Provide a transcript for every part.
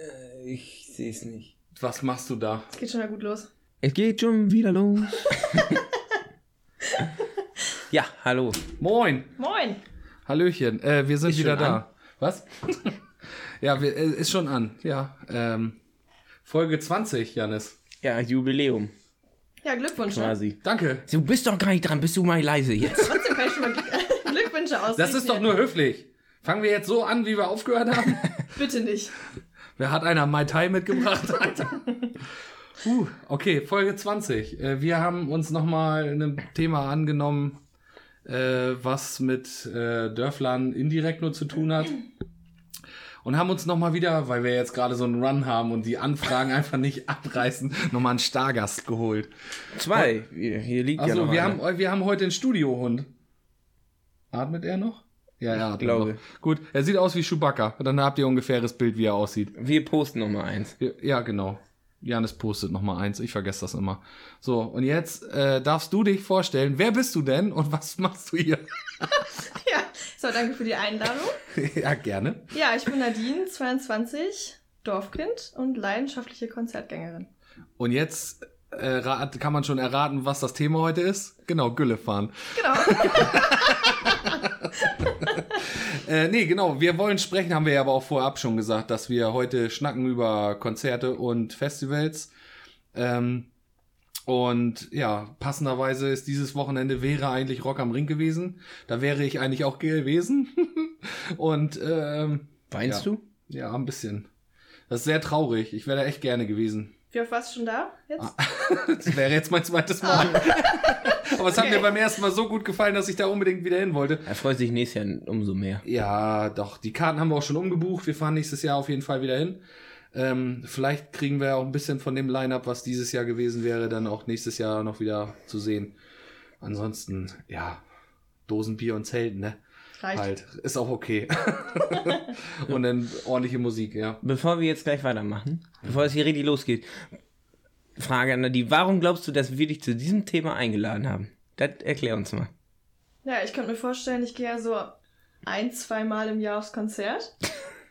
Äh, ich sehe es nicht. Was machst du da? Es geht schon mal gut los. Es geht schon wieder los. ja, hallo. Moin. Moin. Hallöchen. Äh, wir sind Ist wieder da. an? Was? ja, wir, äh, ist schon an. Ja. Ähm, Folge 20, Janis. Ja, Jubiläum Ja, Glückwunsch. Ne? quasi. Danke. Du bist doch gar nicht dran, bist du mal leise jetzt. Trotzdem kann ich schon mal Glückwünsche aus. Das ist doch nur höflich. Fangen wir jetzt so an, wie wir aufgehört haben? Bitte nicht. Wer hat einer Mai Tai mitgebracht? Alter? Uh, okay, Folge 20. Äh, wir haben uns nochmal ein Thema angenommen, äh, was mit äh, Dörflern indirekt nur zu tun hat. Und haben uns nochmal wieder, weil wir jetzt gerade so einen Run haben und die Anfragen einfach nicht abreißen, nochmal einen Stargast geholt. Zwei. Hier, liegt ja Also noch wir einer. haben, wir haben heute einen Studiohund. Atmet er noch? Ja, ja, Glaube. noch. Gut, er sieht aus wie Chewbacca. Dann habt ihr ungefähr das Bild, wie er aussieht. Wir posten noch mal eins. Ja, genau. Janis postet noch mal eins. Ich vergesse das immer. So, und jetzt äh, darfst du dich vorstellen. Wer bist du denn und was machst du hier? Ja, so, danke für die Einladung. ja, gerne. Ja, ich bin Nadine, 22, Dorfkind und leidenschaftliche Konzertgängerin. Und jetzt äh, kann man schon erraten, was das Thema heute ist. Genau, Gülle fahren. Genau. Äh, nee, genau. Wir wollen sprechen, haben wir ja aber auch vorab schon gesagt, dass wir heute schnacken über Konzerte und Festivals. Ähm, und ja, passenderweise ist dieses Wochenende wäre eigentlich Rock am Ring gewesen. Da wäre ich eigentlich auch gewesen. und ähm, Weinst ja. du? Ja, ein bisschen. Das ist sehr traurig. Ich wäre da echt gerne gewesen. Wie oft warst du schon da jetzt? Ah. Das wäre jetzt mein zweites Mal. Aber es hat Okay. mir beim ersten Mal so gut gefallen, dass ich da unbedingt wieder hin wollte. Er freut sich nächstes Jahr umso mehr. Ja, doch. Die Karten haben wir auch schon umgebucht. Wir fahren nächstes Jahr auf jeden Fall wieder hin. Ähm, vielleicht kriegen wir auch ein bisschen von dem Line-Up, was dieses Jahr gewesen wäre, dann auch nächstes Jahr noch wieder zu sehen. Ansonsten, ja, Dosenbier und Zelten, ne? Reicht. Halt, ist auch okay. und dann ordentliche Musik, ja. Bevor wir jetzt gleich weitermachen, bevor es hier richtig losgeht, Frage an die, warum glaubst du, dass wir dich zu diesem Thema eingeladen haben? Das erklär uns mal. Ja, ich könnte mir vorstellen, ich gehe ja so ein, zwei Mal im Jahr aufs Konzert.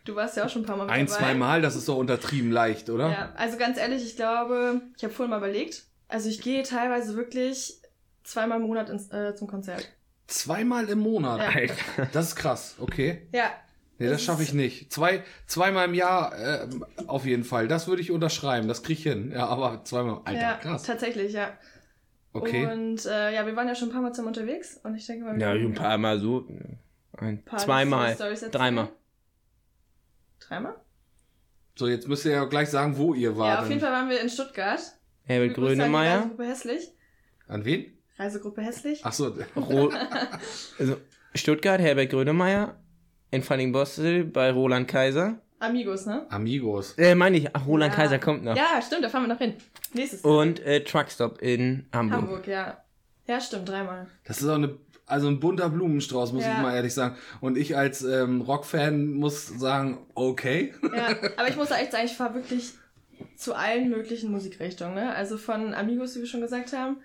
Du warst ja auch schon ein paar Mal mit Ein, dabei. zwei Mal, das ist so untertrieben leicht, oder? Ja, also ganz ehrlich, ich glaube, ich habe vorhin mal überlegt. Also ich gehe teilweise wirklich zweimal im Monat ins, äh, zum Konzert. Zweimal im Monat. Ja. Alter. Das ist krass, okay. Ja, Nee, das Das schaffe ich nicht. Zwei, zweimal im Jahr äh, auf jeden Fall. Das würde ich unterschreiben. Das krieg ich hin. Ja, aber zweimal. Alter, ja, krass. tatsächlich, ja. Okay. Und äh, ja, wir waren ja schon ein paar Mal zusammen unterwegs und ich denke mal, wir Ja, ein paar Mal so. Ein, paar zweimal. Dreimal. Dreimal? So, jetzt müsst ihr ja gleich sagen, wo ihr wart. Ja, auf jeden Fall waren wir in Stuttgart. Herbert Grönemeyer. Reisegruppe Hässlich. An wen? Reisegruppe Hässlich. Ach so. Ro also Stuttgart, Herbert Grönemeyer. In Falling-Bostel bei Roland Kaiser. Amigos, ne? Amigos. Äh, meine ich, ach, Roland Ja. Kaiser kommt noch. Ja, stimmt, da fahren wir noch hin. Nächstes Jahr. Und äh, Truckstop in Hamburg. Hamburg, ja. Ja, stimmt, dreimal. Das ist auch eine, also ein bunter Blumenstrauß, muss Ja. ich mal ehrlich sagen. Und ich als ähm, Rockfan muss sagen, okay. Ja, aber ich muss echt sagen, ich fahre wirklich zu allen möglichen Musikrichtungen. Ne? Also von Amigos, wie wir schon gesagt haben,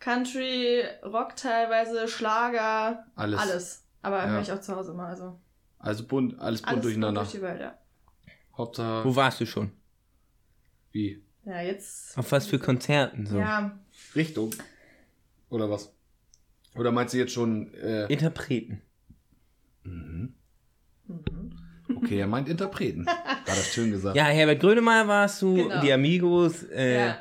Country, Rock teilweise, Schlager, Alles. alles. Aber Ja. höre ich auch zu Hause immer. Also Also bunt, alles bunt alles durcheinander. durch die Welt, ja. Hauptsache, Wo warst du schon? wie? Ja, jetzt. Auf was für Konzerten so? Ja, Richtung? Oder was? Oder meinst du jetzt schon, äh, Interpreten. okay, er meint Interpreten. War das schön gesagt. Ja, Herbert Grönemeyer warst du, Genau. die Amigos, äh, Ja.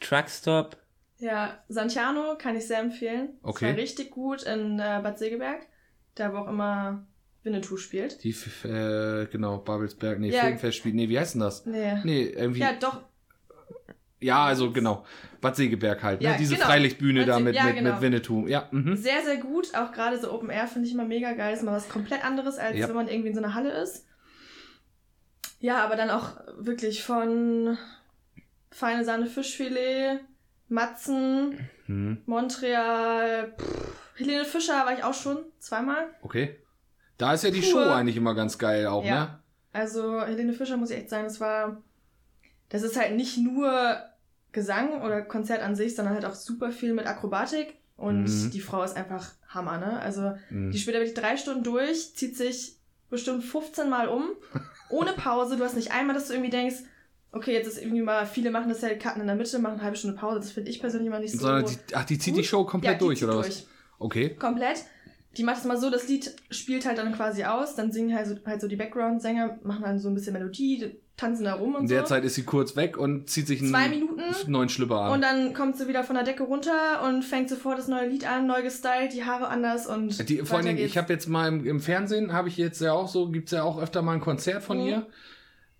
Truckstop. Ja, Santiano kann ich sehr empfehlen. Okay. Das war richtig gut in äh, Bad Segeberg, da wo auch immer Winnetou spielt. Die, äh, genau, Babelsberg, nee, Ja. Filmfest spielt, nee, wie heißt denn das? Nee. Nee, irgendwie, Ja, ja, doch. also genau, Bad Segeberg halt, Ja, ne? diese genau. Freilichtbühne da mit, ja, mit, genau. mit Winnetou, ja, mhm. Sehr, sehr gut. Auch gerade so Open Air finde ich immer mega geil. Ist mal was komplett anderes, als Ja. wenn man irgendwie in so einer Halle ist. Ja, aber dann auch wirklich von feine Sahne Fischfilet, Matzen, Mhm. Montreal, pff, Helene Fischer war ich auch schon zweimal. okay. Da ist ja die Pur. Show eigentlich immer ganz geil auch, Ja. ne? Also Helene Fischer muss ich echt sagen, das war, das ist halt nicht nur Gesang oder Konzert an sich, sondern halt auch super viel mit Akrobatik. Und Mhm. die Frau ist einfach Hammer, ne? Also Mhm. Die spielt da wirklich drei Stunden durch, zieht sich bestimmt 15 Mal um, ohne Pause. Du hast nicht einmal, dass du irgendwie denkst, okay, jetzt ist irgendwie mal, viele machen das ja, cutten in der Mitte, machen eine halbe Stunde Pause. Das finde ich persönlich immer nicht so Sondern die, ach, die zieht die gut. Show komplett Ja, die durch, zieht oder durch. was? Okay. Komplett. Die macht es mal so, das Lied spielt halt dann quasi aus, dann singen halt so, halt so die Background-Sänger, machen dann so ein bisschen Melodie, tanzen da rum und In so. der Zeit ist sie kurz weg und zieht sich einen Zwei Minuten. neuen Schlüpper an. Und dann kommt sie wieder von der Decke runter und fängt sofort das neue Lied an, neu gestylt, die Haare anders und Die, vor allen Dingen, ich habe jetzt mal im, im Fernsehen, habe ich jetzt ja auch so, gibt's ja auch öfter mal ein Konzert von Mhm. ihr.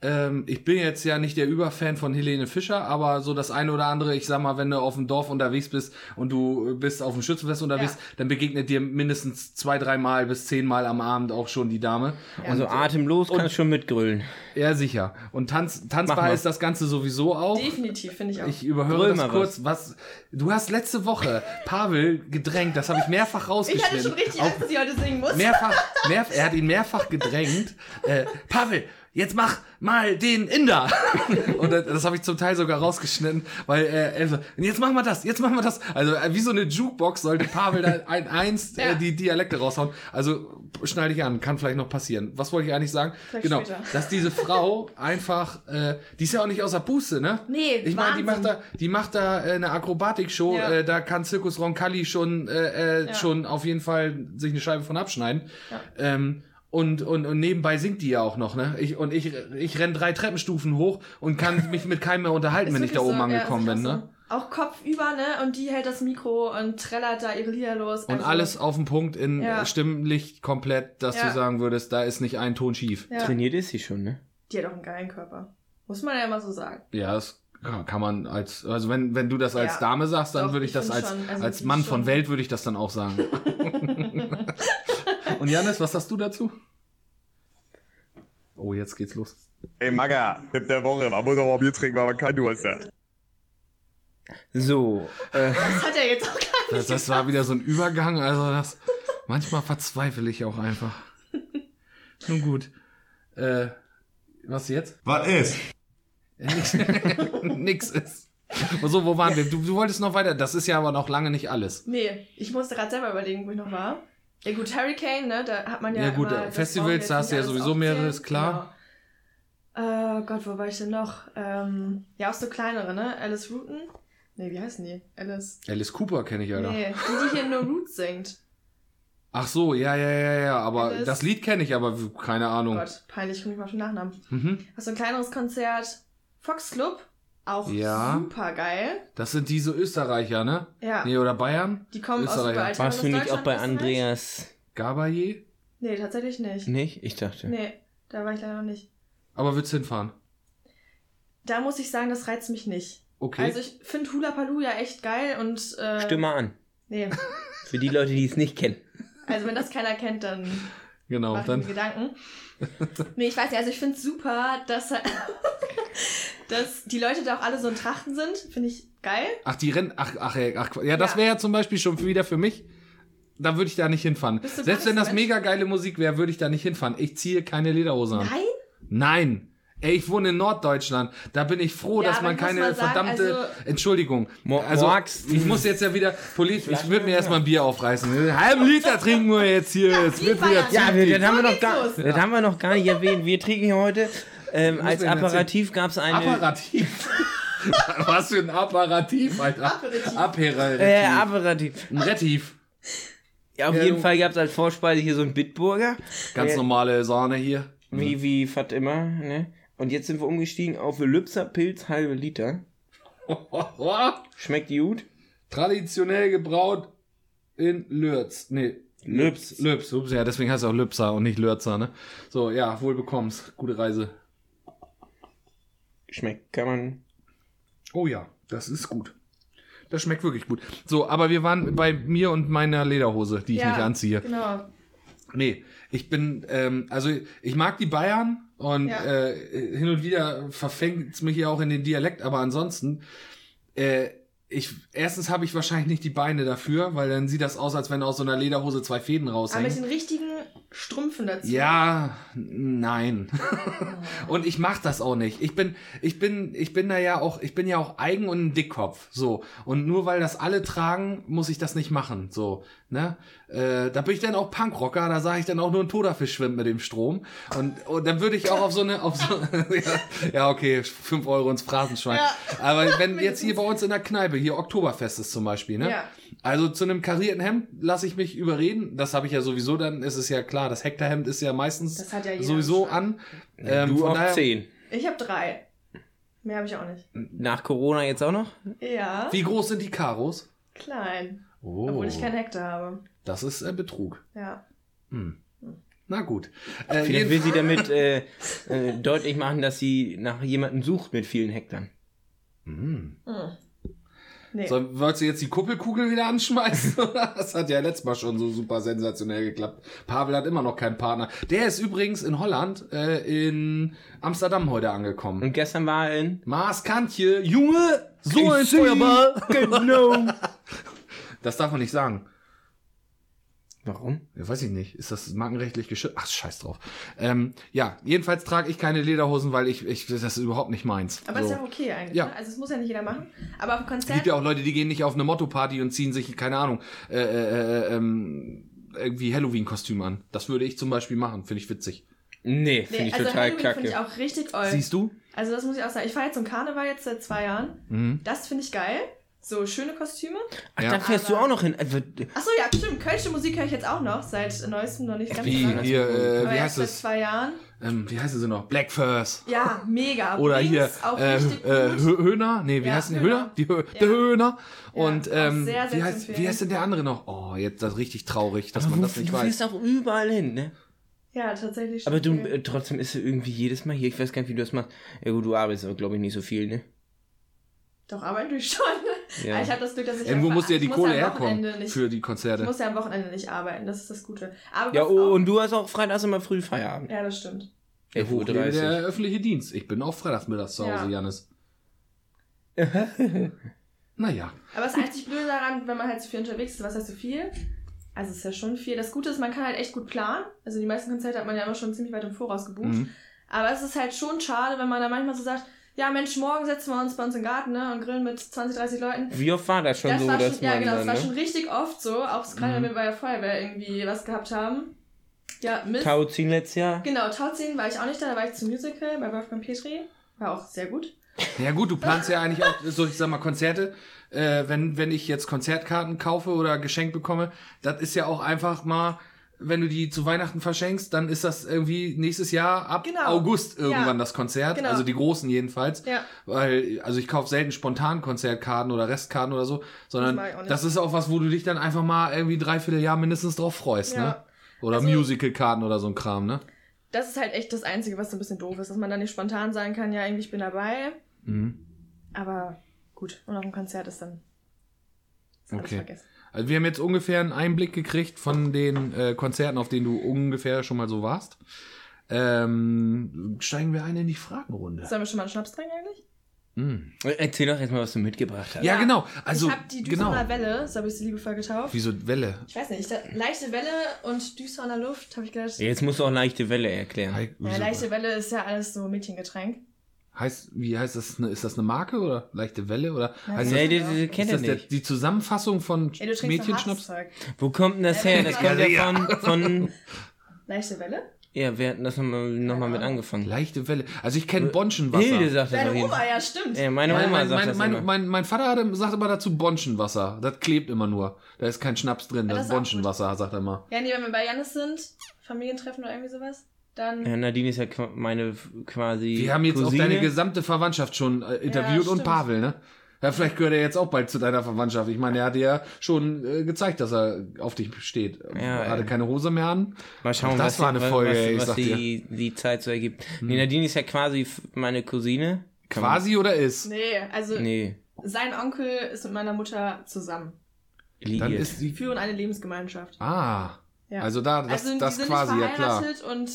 Ähm, ich bin jetzt ja nicht der Überfan von Helene Fischer, aber so das eine oder andere, ich sag mal, wenn du auf dem Dorf unterwegs bist und du bist auf dem Schützenfest unterwegs, Ja. dann begegnet dir mindestens zwei, dreimal bis zehnmal am Abend auch schon die Dame. Ja. Also atemlos kannst schon mitgrölen. Ja, sicher. Und tanz, tanzbar ist das Ganze sowieso auch. Definitiv, finde ich auch. Ich überhöre das kurz. Was. Du hast letzte Woche Pavel gedrängt, das habe ich mehrfach Ich rausgeschnitten. hatte schon richtig Angst, dass ich heute singen muss. mehrfach, mehr, er hat ihn mehrfach gedrängt. Äh, Pavel, jetzt mach mal den Inder. Und das, das habe ich zum Teil sogar rausgeschnitten, weil äh, er so, jetzt machen wir das, jetzt machen wir das. Also äh, wie so eine Jukebox sollte Pavel da ein eins Ja. äh, die Dialekte raushauen. Also schneide ich an, kann vielleicht noch passieren. Was wollte ich eigentlich sagen? Sag genau, später. dass diese Frau einfach, äh, die ist ja auch nicht außer Buße, ne? Nee, Ich meine, die macht da, die macht da äh, eine Akrobatikshow, Ja. äh, da kann Zirkus Roncalli schon, äh, äh, Ja. schon auf jeden Fall sich eine Scheibe von abschneiden. Ja. Ähm, und, und, und nebenbei singt die ja auch noch, ne? Ich, und ich, ich renn drei Treppenstufen hoch und kann mich mit keinem mehr unterhalten, Ist wenn ich da oben so, ja, angekommen ist bin, ne? Auch kopfüber, ne? Und die hält das Mikro und trällert da ihre Lieder los. Und Also, alles auf den Punkt in Ja. Stimmlicht komplett, dass Ja. du sagen würdest, da ist nicht ein Ton schief. Ja. Trainiert ist sie schon, ne? Die hat auch einen geilen Körper. Muss man ja immer so sagen. Ja, das kann man als, also wenn, wenn du das als Ja. Dame sagst, dann Doch, würde ich ich das als, schon, also als Mann ist von schon- Welt würde ich das dann auch sagen. Und Janis, was hast du dazu? Oh, jetzt geht's los. Ey, Magga, Tipp der Woche. Man muss auch mal Bier trinken, weil man kein Durst hat. So, äh, Das hat er jetzt auch gar Das, nicht das war wieder so ein Übergang, also das, manchmal verzweifle ich auch einfach. Nun gut. Äh, was jetzt? Was ist? Nix, nix ist. So, wo waren wir? Du, du wolltest noch weiter. Das ist ja aber noch lange nicht alles. Nee, ich musste gerade selber überlegen, wo ich noch war. Ja gut, Hurricane, ne, da hat man ja Ja, gut, immer, äh, Festivals, da hast du ja sowieso mehrere, ist klar. Genau. Äh, Gott, wo war ich denn noch? Ähm, ja, auch so kleinere, ne? Alice Rutten? Nee, wie heißen die? Alice. Alice Cooper kenne ich, Alter. Nee, die, die hier nur Roots singt. Ach so, ja, ja, ja, ja. Aber Alice. das Lied kenne ich, aber keine Ahnung. Gott, peinlich, komme ich mal auf den Nachnamen. Mhm. Hast du ein kleineres Konzert? Fox Club? Auch Ja. super geil. Das sind diese Österreicher, ne? Ja, Nee, oder Bayern? die kommen aus Österreicher. überall. warst du Aus nicht auch Deutschland, bei Österreich? Andreas? Gabaye? Nee, tatsächlich nicht. Nicht? Ich dachte. Nee, da war ich leider noch nicht. Aber willst du hinfahren? Da muss ich sagen, das reizt mich nicht. Okay. Also ich finde Hula Paloo ja echt geil und äh, Stimme an. Nee, Für die Leute, die es nicht kennen. also wenn das keiner kennt, dann genau, ich dann. mir Gedanken. Nee, ich weiß nicht, also ich finde es super, dass, dass die Leute da auch alle so in Trachten sind. Finde ich geil. Ach, die Rennen. Ach, ach, ach, ja, das Ja. wäre ja zum Beispiel schon wieder für mich. Da würde ich da nicht hinfahren. Selbst wenn das Mensch? mega geile Musik wäre, würde ich da nicht hinfahren. Ich ziehe keine Lederhose an. Nein? Nein. Ey, ich wohne in Norddeutschland. Da bin ich froh, Ja, dass man keine mal sagen, verdammte. also- Entschuldigung. Mo- also, Morgs- ich muss jetzt ja wieder politisch. Ich würde mir erstmal ein Bier aufreißen. Einen halben Liter trinken wir jetzt hier. es wie wird wieder Ja, wir, das, haben wir noch gar, das haben wir noch gar nicht erwähnt. Wir trinken hier heute ähm, als? Aperitif gab es eine. Apparativ. Was für ein Apparativ, Alter. Aperitif. Aperitif. äh, Aperitif. ein Retiv. Ja, auf Ja, jeden du- Fall gab es als Vorspeise hier so einen Bitburger. Ganz Äh, normale Sahne hier. Wie, wie fast immer, ne? Und jetzt sind wir umgestiegen auf Lübser Pilz halbe Liter. Schmeckt gut. Traditionell gebraut in Lürz. Nee. Lübs. Lübs, ups, ja, deswegen heißt es auch Lübser und nicht Lürzer, ne? So, ja, wohl bekommst. Gute Reise. Schmeckt, kann man. Oh ja, das ist gut. Das schmeckt wirklich gut. So, aber wir waren bei mir und meiner Lederhose, die ich Ja, nicht anziehe. Genau. Nee, ich bin, ähm, also ich mag die Bayern und Ja. äh, hin und wieder verfängt es mich ja auch in den Dialekt, aber ansonsten, äh, ich, erstens habe ich wahrscheinlich nicht die Beine dafür, weil dann sieht das aus, als wenn aus so einer Lederhose zwei Fäden Aber mit raushängen. den richtigen Strümpfen dazu. Ja, nein. und ich mach das auch nicht. Ich bin, ich bin, ich bin da ja auch, ich bin ja auch eigen und ein Dickkopf. So. Und nur weil das alle tragen, muss ich das nicht machen. So. Ne? Äh, da bin ich dann auch Punkrocker, da sage ich dann auch nur ein Toderfisch schwimmt mit dem Strom. Und, und dann würde ich auch auf so eine, auf so, ja, ja, okay, fünf Euro ins Phrasenschwein. Ja. Aber wenn jetzt hier bei uns in der Kneipe, hier Oktoberfest ist zum Beispiel, ne? Ja. Also zu einem karierten Hemd lasse ich mich überreden. Das habe ich ja sowieso, dann ist es ja klar, das Hektarhemd ist ja meistens Das hat ja jeder sowieso an. Ähm, du auf daher- 10. Ich habe drei. Mehr habe ich auch nicht. Nach Corona jetzt auch noch? Ja. Wie groß sind die Karos? Klein. Oh, Obwohl ich keinen Hektar habe. das ist äh, Betrug. Ja. Na gut. Äh, Vielleicht will sie damit äh, äh, deutlich machen, dass sie nach jemandem sucht mit vielen Hektar. Hm. Nee. So, wolltest du jetzt die Kuppelkugel wieder anschmeißen? das hat ja letztes Mal schon so super sensationell geklappt. Pavel hat immer noch keinen Partner. Der ist übrigens in Holland, äh, in Amsterdam heute angekommen. Und gestern war er in. Maaskantje, Junge, so ein Feuerball. Genau. Das darf man nicht sagen. Warum? Ja, weiß ich nicht. Ist das markenrechtlich geschützt? Ach, scheiß drauf. Ähm, ja, jedenfalls trage ich keine Lederhosen, weil ich, ich das ist überhaupt nicht meins. Aber so. ist ja okay eigentlich. Ja. Ne? Also es muss ja nicht jeder machen. Aber auf dem Es Konzert. gibt ja auch Leute, die gehen nicht auf eine Motto-Party und ziehen sich, keine Ahnung, äh, äh, äh, ähm, irgendwie Halloween-Kostüm an. Das würde ich zum Beispiel machen. Finde ich witzig. Nee, finde nee, ich also total Halloween finde ich kacke. auch richtig oll. Siehst du? Also das muss ich auch sagen. Ich fahre jetzt zum Karneval jetzt seit zwei Jahren. Mhm. Das finde ich geil. So schöne Kostüme. Ach, Ja. da fährst du auch noch hin. Also, Achso, ja, stimmt. Kölsche Musik höre ich jetzt auch noch. Seit neuestem noch nicht ganz Wie, so lange. hier, äh, wie heißt seit es? zwei Jahren. Ähm, wie heißen sie noch? Black Furs. Ja, mega. Oder Wings hier, auch äh, richtig äh, Höhner? Nee, wie Ja, heißen die? Höhner. Die Hö Ja. Der Höhner. Und auch ähm, sehr, sehr wie, heißt, wie heißt denn der andere noch? Oh, jetzt das ist richtig traurig, dass aber man das nicht du weiß. fährst auch überall hin, ne? Ja, tatsächlich. Aber du, schon. äh, trotzdem ist er irgendwie jedes Mal hier. Ich weiß gar nicht, wie du das machst. Ja gut, du arbeitest aber, glaube ich, nicht so viel, ne? Doch, arbeiten tue ich schon. Ja. Ich habe das Glück, dass ich Irgendwo muss ja die ich muss Kohle am herkommen Wochenende Nicht, für die ich Konzerte. muss ja am Wochenende nicht arbeiten, das ist das Gute. Aber Ja, oh, auch, und du hast auch freitags immer früh Feierabend. ja, das stimmt. 11.30 Uhr. Hochlebe der öffentliche Dienst. Ich bin auch freitagsmittags zu Hause, Ja. Janis. naja. Aber das einzig Blöde daran, wenn man halt so viel unterwegs ist, was heißt so viel? Also es ist ja schon viel. Das Gute ist, man kann halt echt gut planen. Also die meisten Konzerte hat man ja immer schon ziemlich weit im Voraus gebucht. Mhm. Aber es ist halt schon schade, wenn man da manchmal so sagt, ja Mensch, morgen setzen wir uns bei uns im Garten ne, und grillen mit 20, 30 Leuten. Wie oft war das schon das so, war dass schon, ja genau, das dann, war ne? schon richtig oft so, auch gerade Mhm. wenn wir bei der Feuerwehr irgendwie was gehabt haben. Ja, Mist. Tauziehen letztes Jahr? Genau, Tauziehen war ich auch nicht da, da war ich zum Musical bei Wolfgang Petri. War auch sehr gut. Ja gut, du planst ja eigentlich auch, so ich sag mal, Konzerte. Äh, wenn, wenn ich jetzt Konzertkarten kaufe oder geschenkt bekomme, das ist ja auch einfach mal, wenn du die zu Weihnachten verschenkst, dann ist das irgendwie nächstes Jahr ab Genau. August irgendwann Ja. das Konzert. Genau. Also die großen jedenfalls. Ja. Weil, also ich kaufe selten spontan Konzertkarten oder Restkarten oder so, sondern Das das ist auch was, wo du dich dann einfach mal irgendwie dreiviertel Jahr mindestens drauf freust, Ja. ne? Oder Also- Musical-Karten oder so ein Kram, ne? Das ist halt echt das Einzige, was so ein bisschen doof ist, dass man dann nicht spontan sagen kann, ja, irgendwie ich bin dabei. Mhm. Aber gut, und auf dem Konzert ist dann Okay. vergessen. Also wir haben jetzt ungefähr einen Einblick gekriegt von den äh, Konzerten, auf denen du ungefähr schon mal so warst. Ähm, steigen wir ein in die Fragenrunde. Sollen wir schon mal einen Schnaps trinken eigentlich? Mm. Erzähl doch erstmal, was du mitgebracht hast. Ja, genau. Also, ich habe die genau. Düsseldorfer Welle, so habe ich sie liebevoll getauft. Wieso Welle? Ich weiß nicht, leichte Welle und der Luft, habe ich gedacht. Jetzt musst du auch leichte Welle erklären. Ja, leichte Welle ist ja alles so Mädchengetränk. Heißt, wie heißt das? Ist das eine Marke oder leichte Welle? Oder Ja, heißt Nee, das, die, die, die kennt ist das der, nicht. die Zusammenfassung von Ey, Mädchenschnaps? Wo kommt denn das her? Das kommt ja von, von Leichte Welle? ja, wir hatten das nochmal noch mal mit angefangen. Leichte Welle. Also ich kenne Bonschenwasser. Hilde sagt das Deine Oma, ja, stimmt. Ja, meine Mein, Oma mein, sagt mein, das mein, immer. mein, mein Vater hat, sagt immer dazu Bonschenwasser. Das klebt immer nur. Da ist kein Schnaps drin. Ja, Das das ist Bonschenwasser, sagt er immer. Ja, nee, wenn wir bei Janis sind, Familientreffen oder irgendwie sowas, dann. Ja, Nadine ist ja meine quasi Wir haben jetzt Cousine. auch deine gesamte Verwandtschaft schon äh, interviewt und stimmt. Pavel, ne? Ja, vielleicht gehört er jetzt auch bald zu deiner Verwandtschaft. Ich meine, er hat dir ja schon äh, gezeigt, dass er auf dich steht. Ja, er hatte ey. keine Hose mehr an. Mal schauen, das was, war eine was, Folge, was, ey, ich was sag dir. Hm. die, die Zeit so ergibt. Nee, Nadine ist ja quasi meine Cousine. Kann man- Quasi oder ist? Nee, also Nee, sein Onkel ist mit meiner Mutter zusammen. Dann liiert. ist Die die. führen eine Lebensgemeinschaft. Ah. Ja. Also da, das, also, das quasi, ja klar. verheiratet und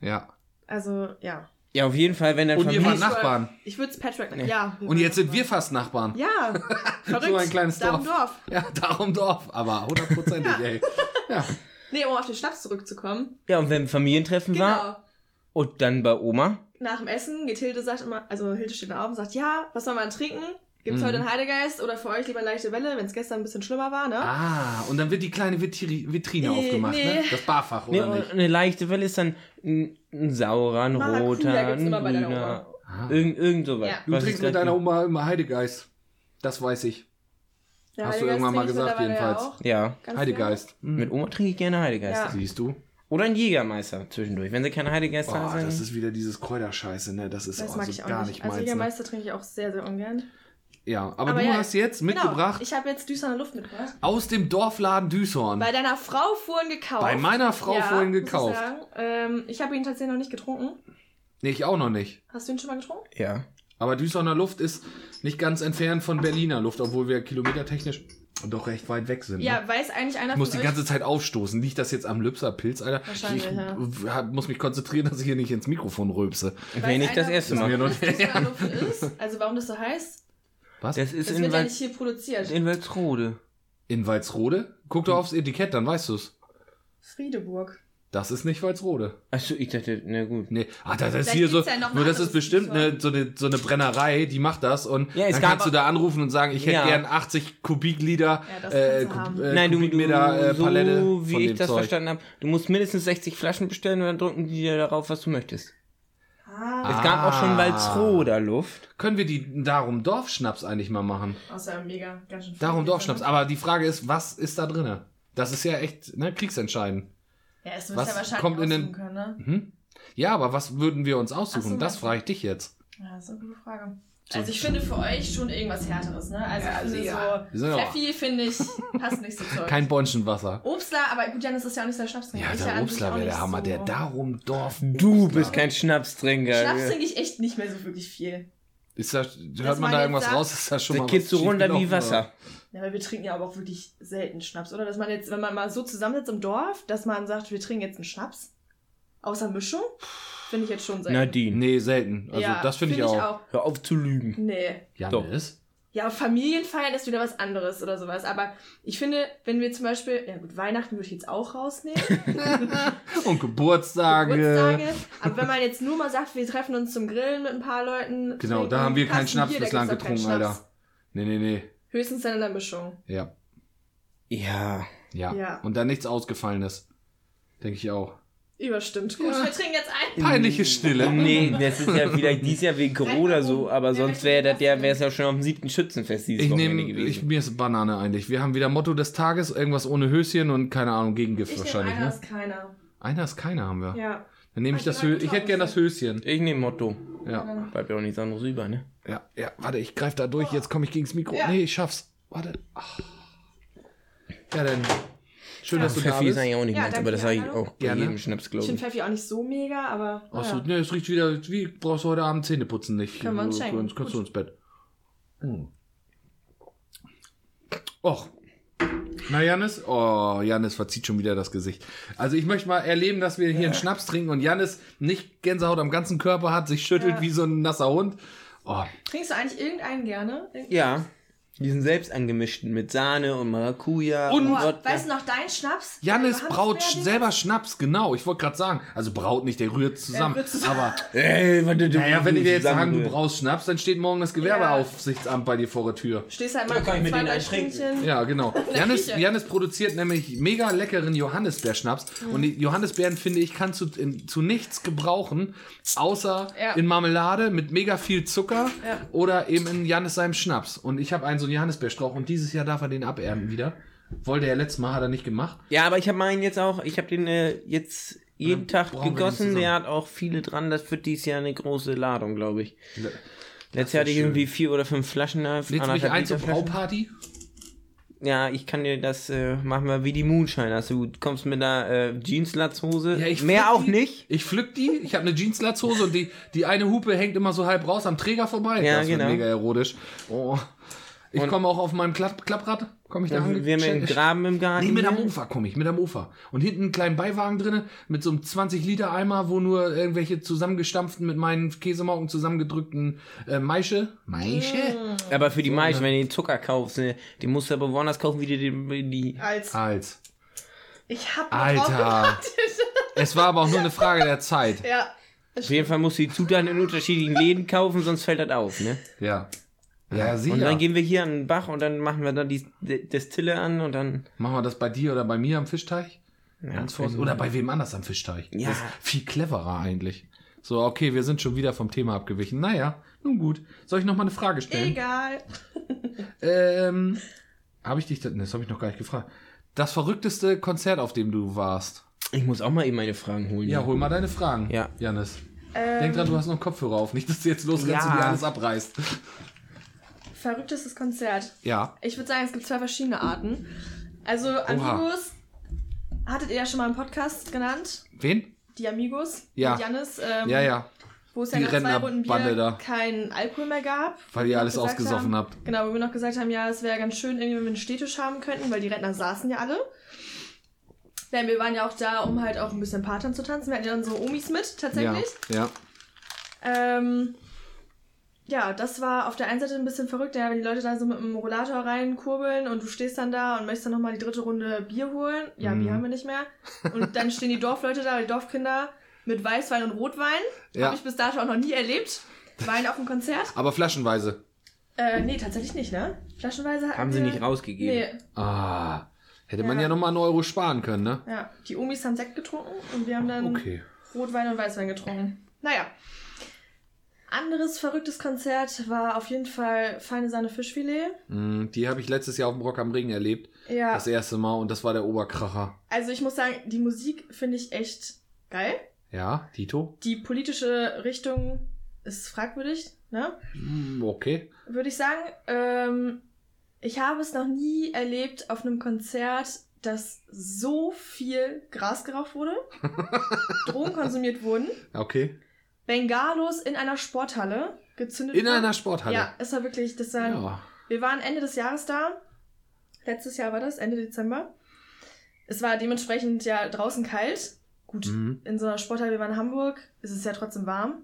Ja. also, ja. Ja, auf jeden Fall, wenn dann Und ihr Familie... wart Nachbarn. Ich würde es Patrick Nee. Ja. wir Und waren jetzt sind wir fast Nachbarn. Ja, verrückt. So ein kleines Darum Dorf. Dorf. Ja, darum Dorf. Aber hundertprozentig, ey. Ja. Nee, um auf den Schnaps zurückzukommen. Ja, und wenn Familientreffen Genau. war und dann bei Oma, Nach dem Essen geht Hilde, sagt immer, also Hilde steht dann auf und sagt, ja, was soll man trinken? Gibt's heute einen Heidegeist oder für euch lieber eine leichte Welle, wenn es gestern ein bisschen schlimmer war, ne? Ah, und dann wird die kleine Vitri Vitrine Nee, aufgemacht, nee. ne? Das Barfach, nee, oder nicht? eine leichte Welle ist dann ein, ein saurer, ein Maracuja roter, ein immer bei deiner grüner. Ah. Irgend, irgend sowas. Ja. Du Was trinkst mit deiner. Oma immer Heidegeist. Das weiß ich. Der hast du irgendwann mal gesagt, jedenfalls. Ja. ganz Heidegeist. Mit Oma trinke ich gerne Heidegeist. Ja. Siehst du? Oder ein Jägermeister zwischendurch. Wenn sie keine Heidegeist Oh, haben, das ist wieder dieses Kräuterscheiße, ne? Das ist. Das auch mag so ich auch gar nicht. nicht Also meins. Ne? Jägermeister trinke ich auch sehr, sehr ungern. Ja, aber, Aber du ja, hast jetzt mitgebracht Genau, ich habe jetzt Düsseldorfer Luft mitgebracht. aus dem Dorfladen Düshorn. Bei deiner Frau vorhin gekauft. Bei meiner Frau ja, vorhin muss gekauft. Ich, ähm, ich habe ihn tatsächlich noch nicht getrunken. Nee, ich auch noch nicht. Hast du ihn schon mal getrunken? Ja. Aber Düsseldorfer Luft ist nicht ganz entfernt von Berliner Luft, obwohl wir kilometertechnisch doch recht weit weg sind. Ja, ne? weiß eigentlich einer Ich muss von die euch... ganze Zeit aufstoßen. Liegt das jetzt am Lübser Pilz, Alter? Wahrscheinlich, ich ja. muss mich konzentrieren, dass ich hier nicht ins Mikrofon rülpse. Wenn nicht das erste Mal. ist? Also warum das so heißt? Was? Das ist Das in, wird ja Wal nicht hier produziert. in Walsrode. In Walsrode? Guck doch aufs Etikett, dann weißt du's. Friedeburg. Das ist nicht Walsrode. Achso, ich dachte, na gut. Nee, ah, das ist Vielleicht hier so. ja nur das ist bestimmt eine, so, eine, so eine Brennerei, die macht das und Ja, dann kannst du da anrufen und sagen, ich hätte Ja. gern 80 Kubikliter Ja, äh. Kub- äh, Nein, du, du Kubikmeter äh, so Palette wie von ich dem das Zeug. verstanden habe, du musst mindestens 60 Flaschen bestellen und dann drücken die dir darauf, was du möchtest. Ah, Es gab auch schon Ah. Walsroder Luft. Können wir die darum Dorfschnaps eigentlich mal machen? außer mega, ganz schön Darum Dorfschnaps. ne? Aber die Frage ist, was ist da drinne? Das ist ja echt ne, kriegsentscheidend. Ja, es was wird ja wahrscheinlich kommt in den- aussuchen können, ne? Hm? Ja, aber was würden wir uns aussuchen? So, das frage ich dich jetzt. Ja, das ist eine gute Frage. Also ich finde für euch schon irgendwas Härteres, ne? Also Ja, ich finde ja. So, Pfeffi finde ich, passt nicht so euch. Kein Bonschenwasser. Obstler, aber gut, Janis ist ja auch nicht so der Schnapstrinker. Ja, Ich der Obstler wäre der Hammer. so. Der Darum Dorf. Du Obstler. bist kein Schnapstrinker. Schnaps trinke ich echt nicht mehr so wirklich viel. Ist das, hört man da irgendwas sagt- raus? Ist das schon Da mal geht's so runter wie Wasser. Ja, weil wir trinken ja aber auch wirklich selten Schnaps, oder? Dass man jetzt, wenn man mal so zusammensitzt im Dorf, dass man sagt, wir trinken jetzt einen Schnaps, außer Mischung, finde ich jetzt schon selten. Nadine, Nee, selten. Also ja, das finde ich, auch. hör auf zu lügen. Nee. Janis? Ja, Familienfeiern ist wieder was anderes oder sowas. Aber ich finde, wenn wir zum Beispiel, ja gut, Weihnachten würde ich jetzt auch rausnehmen. Und Geburtstage. Geburtstage. Aber wenn man jetzt nur mal sagt, wir treffen uns zum Grillen mit ein paar Leuten. Genau, da haben wir keinen Schnaps Bier, da bislang getrunken, Schnaps. Alter. Nee, nee, nee. Höchstens dann in der Mischung. Ja. Ja. Ja. Ja. Und dann nichts Ausgefallenes. Denke ich auch. Überstimmt. Gut, wir trinken jetzt ein. Peinliche Stille. Nee, das ist ja vielleicht dieses Jahr wegen Corona so, aber sonst wäre das ja, wäre es ja schon auf dem siebten Schützenfest dieses Ich Wochenende nehme, gewesen. ich, mir ist Banane eigentlich. Wir haben wieder Motto des Tages, irgendwas ohne Höschen und keine Ahnung, Gegengift Ich nehme wahrscheinlich, einer, ne? ist keiner. Einer ist keiner, haben wir. Ja. Dann nehme ich Ah, das die war Hö Ich hätte gern das Höschen. Ich nehme Motto. Ja. Bleibt ja auch nichts anderes über, ne? Ja, ja, warte, ich greife da durch, jetzt komme ich gegens Mikro. Ja. Nee, ich schaff's. Warte. Ach. Ja, dann. Schön, dass du da Pfeffi ist bist. eigentlich auch nicht Ja, meins, aber das sage ich ja, auch bei Gerne. jedem Schnaps, Ich glaube finde ich. Pfeffi auch nicht so mega, aber. Ach so, naja. ne, es riecht wieder, wie brauchst du heute Abend Zähne putzen nicht? Können wir uns schenken. Kannst, kannst du ins Bett. Hm. Och. Na, Janis? Oh, Janis verzieht schon wieder das Gesicht. Also ich möchte mal erleben, dass wir hier einen Schnaps trinken und Janis nicht Gänsehaut am ganzen Körper hat, sich schüttelt Ja. wie so ein nasser Hund. Oh, Trinkst du eigentlich irgendeinen gerne? Irgend- Ja. Diesen selbst angemischten mit Sahne und Maracuja Und- Boah, Wodka. weißt du noch deinen Schnaps? Janis braut selber Schnaps, genau. Ich wollte gerade sagen, also braut nicht, der rührt zusammen. rührt zusammen. Aber Ey, warte, du, naja, wenn du wir jetzt sagen, du brauchst Schnaps, dann steht morgen das Gewerbeaufsichtsamt bei dir vor der Tür. Stehst halt mal Da kann ich mir zwei, den drei eintrinken. Stündchen. Ja, genau. der Janis. Janis produziert nämlich mega leckeren Johannisbeerschnaps. Mhm. Und die Johannisbeeren, finde ich, kannst du in, zu nichts gebrauchen, außer Ja. in Marmelade mit mega viel Zucker Ja. oder eben in Janis seinem Schnaps. Und ich habe einen so einen Johannisbeerstrauch und dieses Jahr darf er den abernten wieder. Wollte er letztes Mal, hat er nicht gemacht. Ja, aber ich habe meinen jetzt auch, ich habe den äh, jetzt jeden Tag gegossen. Der hat auch viele dran. Das wird dieses Jahr eine große Ladung, glaube ich. Le- Letztes Jahr hatte ich schön. irgendwie vier oder fünf Flaschen da. Lädst du mich ein zur. Brauparty? Ja, ich kann dir das äh, machen wir wie die Moonshine. Also du kommst mit einer äh, Jeanslatzhose. Ja, Mehr auch die. nicht. Ich pflück die. Ich habe eine Jeanslatzhose und die, die eine Hupe hängt immer so halb raus am Träger vorbei. Ja, das genau. mega erotisch. Oh. Ich komme auch auf meinem Klapp Klapprad. Komme ich da Ja, ange- wir haben ja einen Graben im Garten. Nee, mit der hier. Mofa komme ich, mit der Mofa. Und hinten einen kleinen Beiwagen drinne mit so einem 20-Liter-Eimer, wo nur irgendwelche zusammengestampften, mit meinen Käsemauken zusammengedrückten äh, Maische. Maische? Aber für die meisten, ne? wenn du den Zucker kaufst, ne, den musst du aber woanders kaufen, wie du den, die. Als. Als. Ich hab Alter. Es war aber auch nur eine Frage der Zeit. ja. Auf jeden Fall musst du die Zutaten in unterschiedlichen Läden kaufen, sonst fällt das auf, ne? Ja. Ja, Und sicher. dann gehen wir hier an den Bach und dann machen wir dann die Destille an und dann. Machen wir das bei dir oder bei mir am Fischteich? Ja, Ganz vorsichtig. Oder bei wem anders am Fischteich? Ja. Das ist viel cleverer eigentlich. So, okay, wir sind schon wieder vom Thema abgewichen. Naja, nun gut. Soll ich noch mal eine Frage stellen? Egal. Ähm, habe ich dich, das, das habe ich noch gar nicht gefragt. Das verrückteste Konzert, auf dem du warst. Ich muss auch mal eben meine Fragen holen. Ja, hol mal deine Fragen. Ja. Janis. Ähm, Denk dran, du hast noch einen Kopfhörer auf. Nicht, dass du jetzt losrennst Ja. und dir alles abreißt. Verrücktestes Konzert. Ja. Ich würde sagen, es gibt zwei verschiedene Arten. Also Amigos hattet ihr ja schon mal im Podcast genannt. Wen? Die Amigos Ja. mit Janis. Ähm, Ja, ja. Wo es ja Die nach zwei Runden Bier da. keinen Alkohol mehr gab. Weil ihr alles ausgesoffen haben, habt. Genau, wo wir noch gesagt haben, ja, es wäre ganz schön, irgendwie, wenn wir einen Stehtisch haben könnten, weil die Rentner saßen ja alle. Denn wir waren ja auch da, um halt auch ein bisschen Patern zu tanzen. Wir hatten ja dann so Omis mit, Ja. tatsächlich. Ja. Ähm, ja, das war auf der einen Seite ein bisschen verrückt, ja, wenn die Leute da so mit dem Rollator reinkurbeln und du stehst dann da und möchtest dann nochmal die dritte Runde Bier holen. Ja, Mhm. Bier haben wir nicht mehr. Und dann stehen die Dorfleute da, die Dorfkinder, mit Weißwein und Rotwein. Ja. Habe ich bis dato auch noch nie erlebt. Wein auf dem Konzert. Aber flaschenweise. Äh, nee, tatsächlich nicht, ne? Flaschenweise hatten Haben sie wir- nicht rausgegeben. Nee, Ah. Hätte man Ja. ja noch mal einen Euro sparen können, ne? ja. Die Omis haben Sekt getrunken und wir haben dann Okay. Rotwein und Weißwein getrunken. Naja. Anderes verrücktes Konzert war auf jeden Fall Feine Sahne Fischfilet. Mm, Die habe ich letztes Jahr auf dem Rock am Ring erlebt. Ja, Das erste Mal und das war der Oberkracher. also ich muss sagen, die Musik finde ich echt geil. Ja, Tito? Die politische Richtung ist fragwürdig, ne? Mm, Okay. Würde ich sagen. Ähm, ich habe es noch nie erlebt auf einem Konzert, dass so viel Gras geraucht wurde, Drogen konsumiert wurden, Okay. Bengalos in einer Sporthalle gezündet In wurden. einer Sporthalle. Ja, es war wirklich, das war, Ja. wir waren Ende des Jahres da. Letztes Jahr war das, Ende Dezember. Es war dementsprechend ja draußen kalt. Gut, Mhm. in so einer Sporthalle, wir waren in Hamburg, ist es ja trotzdem warm.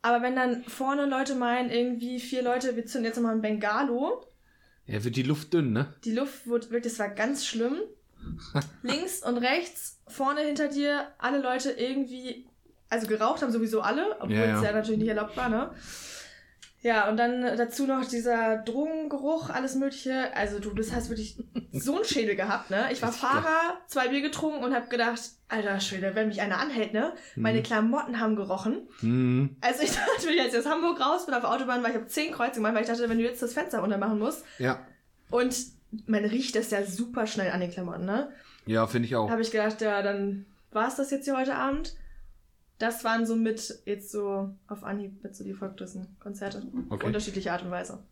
Aber wenn dann vorne Leute meinen, irgendwie vier Leute, wir zünden jetzt nochmal ein Bengalo, Ja, wird die Luft dünn, ne? die Luft wurde wirklich, das war ganz schlimm. Links und rechts, vorne hinter dir, alle Leute irgendwie, also geraucht haben sowieso alle, obwohl Ja, ja. es ja natürlich nicht erlaubt war, ne? Ja, und dann dazu noch dieser Drogengeruch, alles mögliche. Also du, das hast wirklich so einen Schädel gehabt, ne? Ich war Fahrer, zwei Bier getrunken und hab gedacht, alter Schwede, wenn mich einer anhält, ne? Meine Klamotten haben gerochen. Mhm. Also ich dachte, wenn ich jetzt aus Hamburg raus bin auf der Autobahn, weil ich habe zehn Kreuze gemacht, weil ich dachte, wenn du jetzt das Fenster runter machen musst. Ja. Und man riecht das ja super schnell an den Klamotten, ne? Ja, finde ich auch. Habe ich gedacht, ja, dann war es das jetzt hier heute Abend. Das waren so mit, jetzt so auf Anhieb, mit so die verrücktesten Konzerte. Auf Okay. unterschiedliche Art und Weise.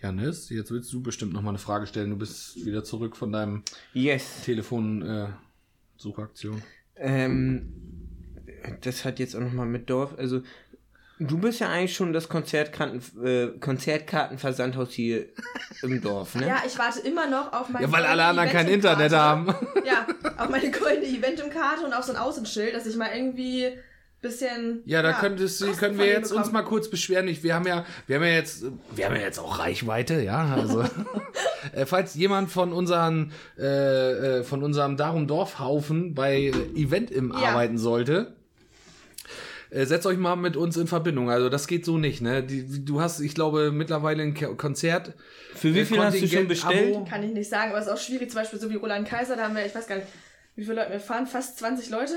Janis, jetzt willst du bestimmt noch mal eine Frage stellen. Du bist wieder zurück von deinem Yes. Telefon-Suchaktion. Ähm, das hat jetzt auch nochmal mit Dorf. Also, du bist ja eigentlich schon das Konzertkarten, äh, Konzertkartenversandhaus hier im Dorf, ne? Ja, ich warte immer noch auf meine ja, weil alle anderen kein Internet haben. Ja, auf meine goldene Eventum-Karte und auf so ein Außenschild, dass ich mal irgendwie bisschen. Ja, da könntest, Kosten können wir jetzt uns bekommen. mal kurz beschweren. Ich, wir haben ja, wir haben ja jetzt, wir haben ja jetzt auch Reichweite, ja. Also, äh, falls jemand von unseren, äh, äh, von unserem Darum Dorfhaufen bei Event im Ja. arbeiten sollte, äh, setzt euch mal mit uns in Verbindung. Also das geht so nicht, ne? Die, du hast, ich glaube, mittlerweile ein Konzert. Für wie äh, viel hast du schon bestellt? Abo. Kann ich nicht sagen, aber es ist auch schwierig. Zum Beispiel so wie Roland Kaiser, da haben wir, ich weiß gar nicht, wie viele Leute wir fahren, fast 20 Leute.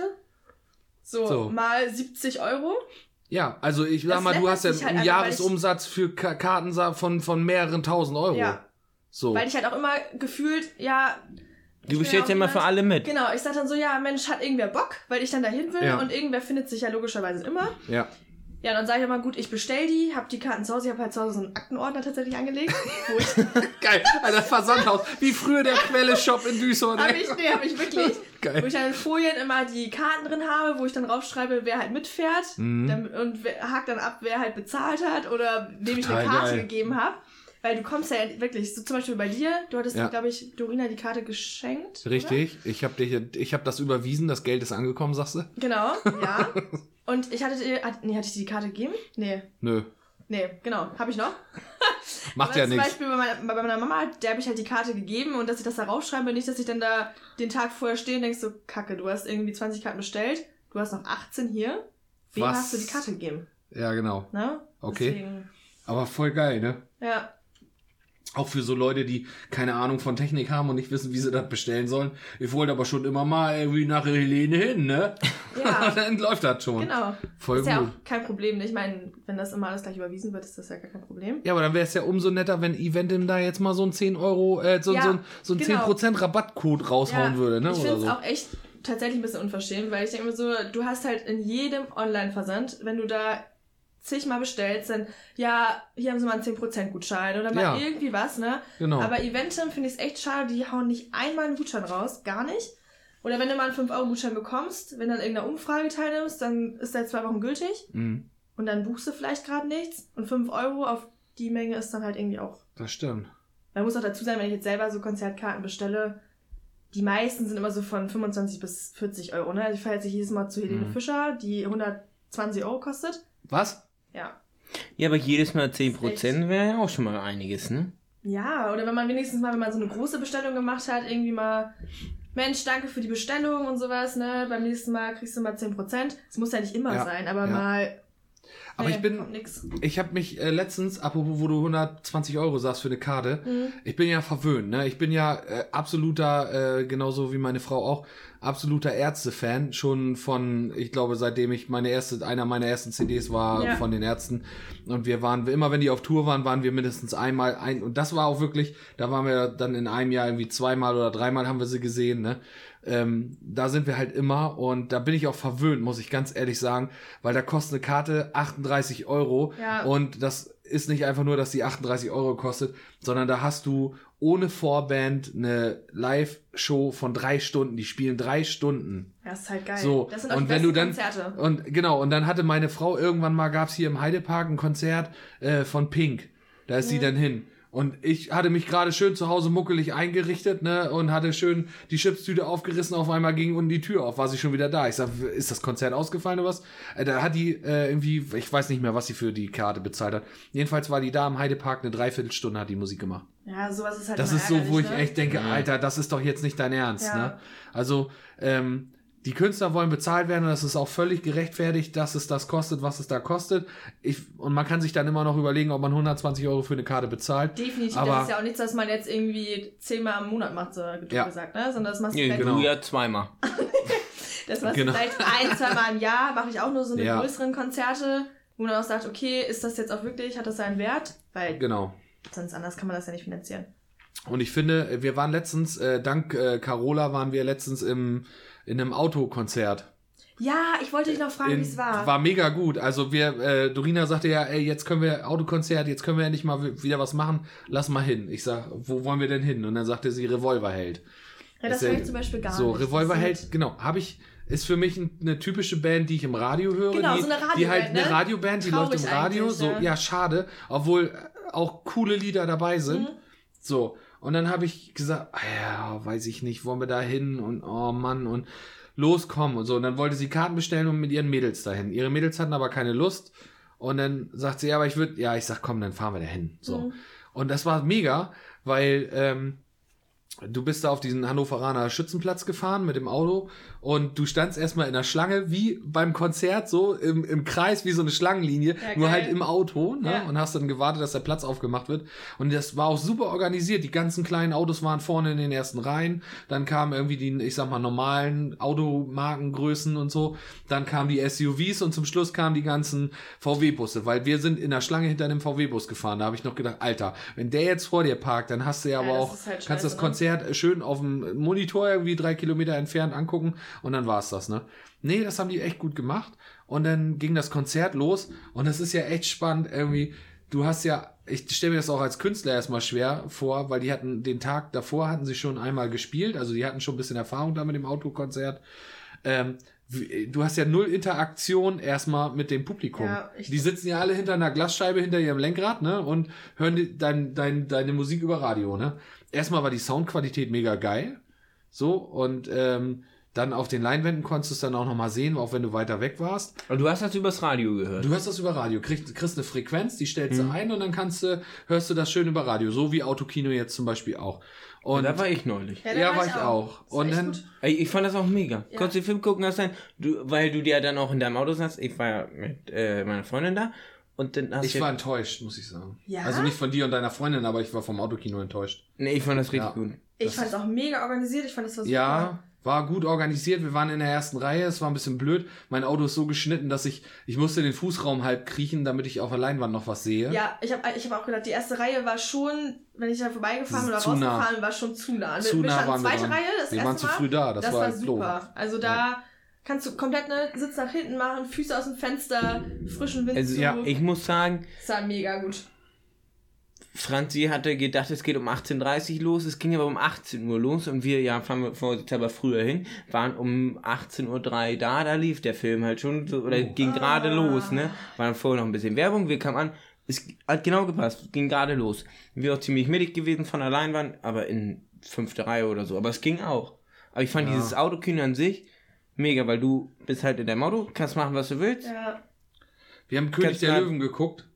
So, So. mal 70 Euro. Ja, also ich sag Das mal, du hast ja halt einen Jahresumsatz für Ka Karten von, von mehreren tausend Euro. Ja. So. Weil ich halt auch immer gefühlt, ja. Du bestellst ja immer für alle mit. Genau, ich sag dann so, ja, Mensch, hat irgendwer Bock, weil ich dann dahin will Ja. und irgendwer findet sich ja logischerweise immer. Ja. Ja, dann sage ich immer, gut, ich bestell die, hab die Karten zu Hause, ich habe halt zu Hause so einen Aktenordner tatsächlich angelegt, wo ich Geil, Alter, Versandhaus. Wie früher der Quelle-Shop in Duisburg. Habe ich, nee, habe ich wirklich. Geil. Wo ich dann in Folien immer die Karten drin habe, wo ich dann raufschreibe, wer halt mitfährt Mhm. dann, und wer, hakt dann ab, wer halt bezahlt hat oder wem ich eine Karte geil. gegeben habe. Weil du kommst ja wirklich, so zum Beispiel bei dir, du hattest, Ja. glaube ich, Dorina die Karte geschenkt. Richtig, ich habe ich hab das überwiesen, das Geld ist angekommen, sagst du? Oder? Genau, ja. Und ich hatte dir, hat, nee, hatte ich dir die Karte gegeben? Nee. Nö. Nee, genau, habe ich noch. Macht ja zum nichts. Beispiel bei meiner, bei meiner Mama, der habe ich halt die Karte gegeben und dass ich das da raufschreibe, nicht, dass ich dann da den Tag vorher stehe und denkst so, kacke, du hast irgendwie 20 Karten bestellt, du hast noch 18 hier, wem hast du die Karte gegeben? Ja, genau. Ne? Okay. Deswegen, Aber voll geil, ne? ja. Auch für so Leute, die keine Ahnung von Technik haben und nicht wissen, wie sie das bestellen sollen. Ich wollte aber schon immer mal irgendwie nach Helene hin, ne? Ja, dann läuft das schon. genau. Voll ist gut. ja auch kein Problem. ne? Ich meine, wenn das immer alles gleich überwiesen wird, ist das ja gar kein Problem. Ja, aber dann wäre es ja umso netter, wenn Eventim da jetzt mal so ein 10 Euro, äh, so, Ja, so, ein- so ein genau. 10% Rabattcode raushauen Ja, würde, ne? Ich finde es so. auch echt tatsächlich ein bisschen unverschämt, weil ich denke mir so, du hast halt in jedem Online-Versand, wenn du da zigmal bestellst, dann, ja, hier haben sie mal einen 10% Gutschein oder mal Ja. irgendwie was, ne? Genau. Aber Eventim finde ich es echt schade, die hauen nicht einmal einen Gutschein raus, gar nicht. Oder wenn du mal einen 5-Euro-Gutschein bekommst, wenn du an irgendeiner Umfrage teilnimmst, dann ist der zwei Wochen gültig Mhm, und dann buchst du vielleicht gerade nichts und 5 Euro auf die Menge ist dann halt irgendwie auch das stimmt. man muss auch dazu sagen, wenn ich jetzt selber so Konzertkarten bestelle, die meisten sind immer so von 25 bis 40 Euro. Ne? Also ich fahre jetzt jedes Mal zu Helene Mhm. Fischer, die 120 Euro kostet. Was? Ja. Ja, aber jedes Mal 10% wäre ja auch schon mal einiges, ne? Ja, oder wenn man wenigstens mal, wenn man so eine große Bestellung gemacht hat, irgendwie mal, Mensch, danke für die Bestellung und sowas, ne? Beim nächsten Mal kriegst du mal 10%. Es muss ja nicht immer Ja, sein, aber ja. mal. Aber nee, ich bin, ich habe mich äh, letztens, apropos, wo du 120 Euro sagst für eine Karte, Mhm. ich bin ja verwöhnt, ne? Ich bin ja äh, absoluter, äh, genauso wie meine Frau auch, absoluter Ärzte-Fan. Schon von, ich glaube, seitdem ich meine erste, einer meiner ersten CDs war Ja. von den Ärzten. Und wir waren, immer wenn die auf Tour waren, waren wir mindestens einmal ein. Und das war auch wirklich, da waren wir dann in einem Jahr irgendwie zweimal oder dreimal haben wir sie gesehen, ne? Ähm, da sind wir halt immer und da bin ich auch verwöhnt, muss ich ganz ehrlich sagen, weil da kostet eine Karte 38 Euro Ja. und das ist nicht einfach nur, dass die 38 Euro kostet, sondern da hast du ohne Vorband eine Live-Show von drei Stunden. Die spielen drei Stunden. Ja, ist halt geil. So, das sind auch und wenn du dann Konzerte. und genau und dann hatte meine Frau irgendwann mal gab's hier im Heidepark ein Konzert äh, von Pink. Da ist sie Mhm. dann hin. Und ich hatte mich gerade schön zu Hause muckelig eingerichtet, ne, und hatte schön die Chipstüte aufgerissen, auf einmal ging unten die Tür auf, war sie schon wieder da. Ich sag, ist das Konzert ausgefallen oder was? Äh, da hat die äh, irgendwie, ich weiß nicht mehr, was sie für die Karte bezahlt hat. Jedenfalls war die da im Heidepark eine Dreiviertelstunde hat die Musik gemacht. Ja, sowas ist halt Das immer ist so, wo ich ne? echt denke, Alter, das ist doch jetzt nicht dein Ernst, Ja. ne? Also, ähm, die Künstler wollen bezahlt werden und das ist auch völlig gerechtfertigt, dass es das kostet, was es da kostet. Ich, und man kann sich dann immer noch überlegen, ob man 120 Euro für eine Karte bezahlt. Definitiv, Aber- das ist ja auch nichts, was man jetzt irgendwie zehnmal im Monat macht, so Ja. gesagt, ne? Sondern das machst du vielleicht, genau. ja zweimal. das machst Genau. du vielleicht ein, zweimal im Jahr, mache ich auch nur so eine Ja. größeren Konzerte, wo man auch sagt, okay, ist das jetzt auch wirklich, hat das seinen Wert? Weil Genau. sonst anders kann man das ja nicht finanzieren. Und ich finde, wir waren letztens, äh, dank äh, Carola waren wir letztens im, in einem Autokonzert. Ja, ich wollte dich noch fragen, wie es war. War mega gut. Also wir, äh, Dorina sagte ja, ey, jetzt können wir Autokonzert, jetzt können wir endlich mal wi- wieder was machen. Lass mal hin. Ich sag, wo wollen wir denn hin? Und dann sagte sie Revolverheld. ja, das ja- höre ich zum Beispiel gar so, nicht. Revolverheld, Das genau, habe ich, ist für mich ein- eine typische Band, die ich im Radio höre. Genau, die, so eine Die halt Radioband, eine ne? Radioband, die Traurig läuft im Radio. So, ja. ja, schade. Obwohl äh, auch coole Lieder dabei sind. Mhm. So, und dann habe ich gesagt, ah ja, weiß ich nicht, wollen wir da hin? Und oh Mann, und loskommen und so. Und dann wollte sie Karten bestellen und mit ihren Mädels dahin. Ihre Mädels hatten aber keine Lust. Und dann sagt sie, ja, aber ich würde, ja, ich sag, komm, dann fahren wir da hin. So. Mhm. Und das war mega, weil ähm, du bist da auf diesen Hannoveraner Schützenplatz gefahren mit dem Auto und du standst erstmal in der Schlange, wie beim Konzert, so im, im Kreis, wie so eine Schlangenlinie, Ja, nur halt im Auto, ne? Ja. Und hast dann gewartet, dass der Platz aufgemacht wird. Und das war auch super organisiert. Die ganzen kleinen Autos waren vorne in den ersten Reihen. Dann kamen irgendwie die, ich sag mal, normalen Automarkengrößen und so. Dann kamen die SUVs und zum Schluss kamen die ganzen VW-Busse, weil wir sind in der Schlange hinter einem VW-Bus gefahren. Da habe ich noch gedacht, Alter, wenn der jetzt vor dir parkt, dann hast du ja, aber das auch, halt kannst das ne? Konzert schön auf dem Monitor irgendwie drei Kilometer entfernt angucken und dann war's das, ne? Nee, das haben die echt gut gemacht. Und dann ging das Konzert los und das ist ja echt spannend irgendwie. Du hast ja, ich stelle mir das auch als Künstler erstmal schwer vor, weil die hatten den Tag davor hatten sie schon einmal gespielt, also die hatten schon ein bisschen Erfahrung da mit dem Autokonzert. Ähm, du hast ja null Interaktion erstmal mit dem Publikum. Ja, die sitzen ja alle hinter einer Glasscheibe hinter ihrem Lenkrad, ne? Und hören die, dein, dein, deine Musik über Radio, ne? Erstmal war die Soundqualität mega geil. So, und ähm, dann auf den Leinwänden konntest du es dann auch nochmal sehen, auch wenn du weiter weg warst. Und du hast das übers Radio gehört. Du hörst das über Radio, kriegst, kriegst eine Frequenz, die stellst Mhm. du ein und dann kannst du, hörst du das schön über Radio, so wie Autokino jetzt zum Beispiel auch. Und da war ich neulich. da Ja, war ich auch. War Und dann-. Ey, ich fand das auch mega. Ja. Konntest du den Film gucken, hast dann, du, weil du dir dann auch in deinem Auto saßt. Ich war ja mit äh, meiner Freundin da. Und dann hast ich war enttäuscht, muss ich sagen. Ja? Also nicht von dir und deiner Freundin, aber ich war vom Autokino enttäuscht. nee, ich fand das richtig Ja. gut. Ich das fand es auch mega organisiert. Ich fand das war super. Ja, war gut organisiert. Wir waren in der ersten Reihe. Es war ein bisschen blöd. Mein Auto ist so geschnitten, dass ich, ich musste den Fußraum halb kriechen, damit ich auf der Leinwand noch was sehe. Ja, ich habe ich hab auch gedacht, die erste Reihe war schon, wenn ich da vorbeigefahren oder nah. rausgefahren, war schon zu nah. Zu wir nah standen waren wir zweite dran. Reihe, das Wir erste waren zu früh da. Das, Das, war, war doof. super. Also da kannst du komplett ne Sitz nach hinten machen, Füße aus dem Fenster, frischen Wind Also, zu. ja, Ich muss sagen, das war mega gut. Franzi hatte gedacht, es geht um 18.30 Uhr los, es ging aber um 18 Uhr los und wir, ja, fahren wir vorsichtshalber früher hin, waren um 18.03 Uhr da, da lief der Film halt schon, so, oder Oh. ging gerade Ah. los, ne? War dann vorher noch ein bisschen Werbung, wir kamen an, es hat genau gepasst, ging gerade los. Wir auch ziemlich mittig gewesen von der Leinwand, aber in fünfte Reihe oder so, aber es ging auch. Aber ich fand Ja. dieses Autokino an sich mega, weil du bist halt in deinem Auto, kannst machen, was du willst. Ja. Wir haben König Kannst der Löwen geguckt.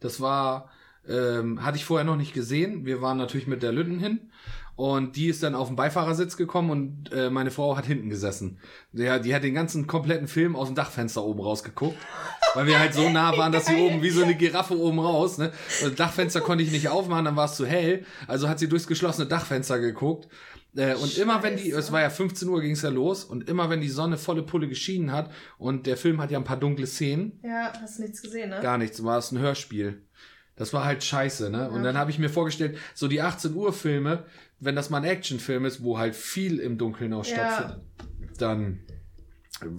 Das war, ähm, hatte ich vorher noch nicht gesehen. Wir waren natürlich mit der Lütten hin. Und die ist dann auf den Beifahrersitz gekommen und äh, meine Frau hat hinten gesessen. Der, die hat den ganzen kompletten Film aus dem Dachfenster oben rausgeguckt. Weil wir halt so nah waren, dass sie oben wie so eine Giraffe oben raus. Ne? Das Dachfenster konnte ich nicht aufmachen, dann war es zu hell. Also hat sie durchs geschlossene Dachfenster geguckt. Äh, und immer wenn die, Scheiße. es war ja 15 Uhr ging es ja los, und immer wenn die Sonne volle Pulle geschienen hat, und der Film hat ja ein paar dunkle Szenen, Ja, hast nichts gesehen, ne? Gar nichts, war es ein Hörspiel. Das war halt scheiße, ne? Und Ja. dann habe ich mir vorgestellt, so die 18 Uhr Filme, wenn das mal ein Actionfilm ist, wo halt viel im Dunkeln auch Ja. stattfindet, dann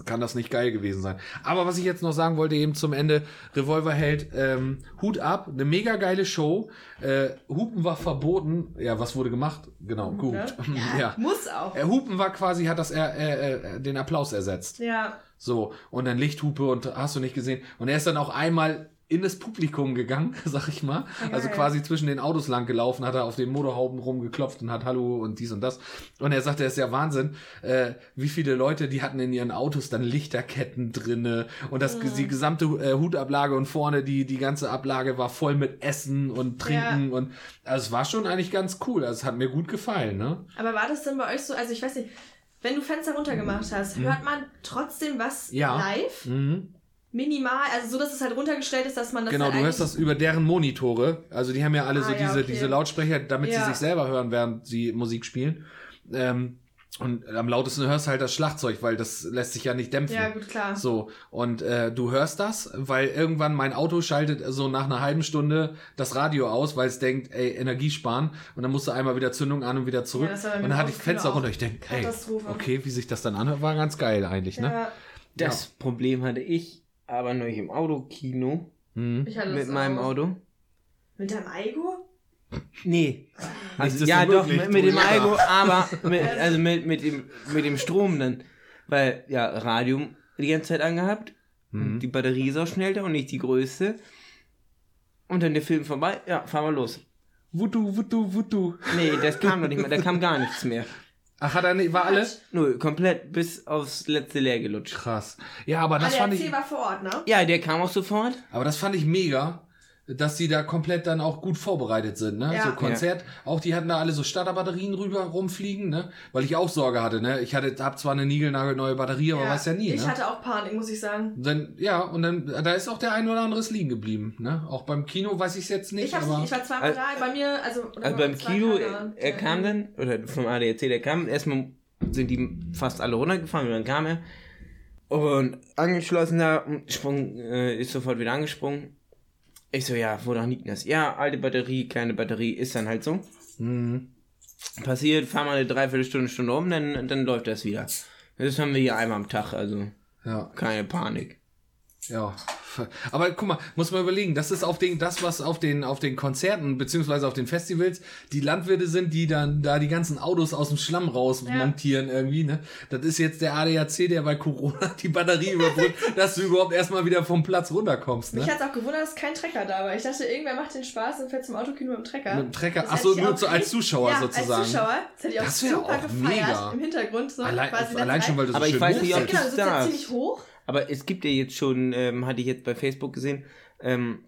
kann das nicht geil gewesen sein. Aber was ich jetzt noch sagen wollte, eben zum Ende, Revolverheld, ähm, Hut ab, eine mega geile Show. Äh, Hupen war verboten. Ja, was wurde gemacht? Genau, gut. Ne? ja. Muss auch. Äh, Hupen war quasi, hat das äh, äh, äh, den Applaus ersetzt. Ja. So, und dann Lichthupe und hast du nicht gesehen. Und er ist dann auch einmal in das Publikum gegangen, sag ich mal. Ja, Also quasi zwischen den Autos lang gelaufen, hat er auf den Motorhauben rumgeklopft und hat Hallo und dies und das. Und er sagte, es ist ja Wahnsinn, äh, wie viele Leute, die hatten in ihren Autos dann Lichterketten drinne und das, Mhm. die gesamte äh, Hutablage und vorne die, die ganze Ablage war voll mit Essen und Trinken und also es war schon eigentlich ganz cool. Also es hat mir gut gefallen, ne? Aber war das denn bei euch so, also ich weiß nicht, wenn du Fenster runtergemacht hast, hört man trotzdem was Mhm. Ja. live? Mhm. Minimal, also so, dass es halt runtergestellt ist, dass man das Genau, halt du hörst das über deren Monitore. Also die haben ja alle Ah, so ja, diese, okay. diese Lautsprecher, damit Ja. sie sich selber hören, während sie Musik spielen. Ähm, und am lautesten hörst du halt das Schlagzeug, weil das lässt sich ja nicht dämpfen. Ja, gut, klar. So, und äh, du hörst das, weil irgendwann mein Auto schaltet so nach einer halben Stunde das Radio aus, weil es denkt, ey, Energie sparen. Und dann musst du einmal wieder Zündung an und wieder zurück. Ja, und dann hatte ich Fenster früher runter. Ich denke, ey, Katastrophe. okay, wie sich das dann anhört, war ganz geil eigentlich, ne? Ja, Das Problem hatte ich aber neulich im Autokino ich hatte mit meinem auch. Auto. Mit deinem Aigo? Nee. Also, ja, doch, mit, mit dem. Algo, aber mit, also mit, mit, dem, mit dem Strom dann. Weil, ja, Radio die ganze Zeit angehabt. Mhm. Die Batterie ist auch schneller und nicht die größte. Und dann der Film vorbei, ja, fahren wir los. Wutu, wutu, wutu. Nee, das kam noch nicht mehr, da kam gar nichts mehr. Ach, hat er nicht, war alle? Null, komplett bis aufs letzte leer gelutscht. Krass. Ja, aber das ah, fand der ich, AC war vor Ort, ne? Ja, der kam auch sofort. aber das fand ich mega, dass die da komplett dann auch gut vorbereitet sind, ne? Ja. So Konzert, auch die hatten da alle so Starterbatterien rüber rumfliegen, ne? Weil ich auch Sorge hatte, ne? Ich hatte, hab zwar eine niegelnagelneue Batterie, aber weiß ja nie, Ich ne? hatte auch Panik, muss ich sagen. Dann, ja, und dann, da ist auch der ein oder andere liegen geblieben, ne? Auch beim Kino weiß ich es jetzt nicht, Ich, hab's aber. nicht, ich war zweimal Also- da, bei mir, also. Also bei beim Kino, er, kam dann, oder vom ADAC, der kam, erstmal sind die fast alle runtergefahren und dann kam er. Und angeschlossen da, und sprung, äh, ist sofort wieder angesprungen. Ich so, ja, wo doch liegt das? Ja, alte Batterie, kleine Batterie, ist dann halt so. Mhm. Passiert, fahr mal eine Dreiviertelstunde, Stunde um, dann, dann läuft das wieder. Das haben wir hier einmal am Tag, also Ja, keine Panik. ja. Aber guck mal, muss man überlegen, das ist auf den, das, was auf den, auf den Konzerten, beziehungsweise auf den Festivals, die Landwirte sind, die dann da die ganzen Autos aus dem Schlamm raus Ja. montieren irgendwie, ne? Das ist jetzt der ADAC, der bei Corona die Batterie überbrückt, dass du überhaupt erstmal wieder vom Platz runterkommst, ne? Mich hat's auch gewundert, dass kein Trecker da war. Ich dachte, irgendwer macht den Spaß und fährt zum Autokino mit dem Trecker. Mit dem Trecker, Das ach so, hätte ich nur so als Zuschauer ja, sozusagen. Als Zuschauer. Das hätte ich auch Das super auch gefeiert. mega. Im Hintergrund so. Allein, allein schon, weil du so Aber ich schön weiß hoch nicht, ob. Genau, du das sitzt ja darfst. ziemlich hoch. Aber es gibt ja jetzt schon, ähm, hatte ich jetzt bei Facebook gesehen, ähm,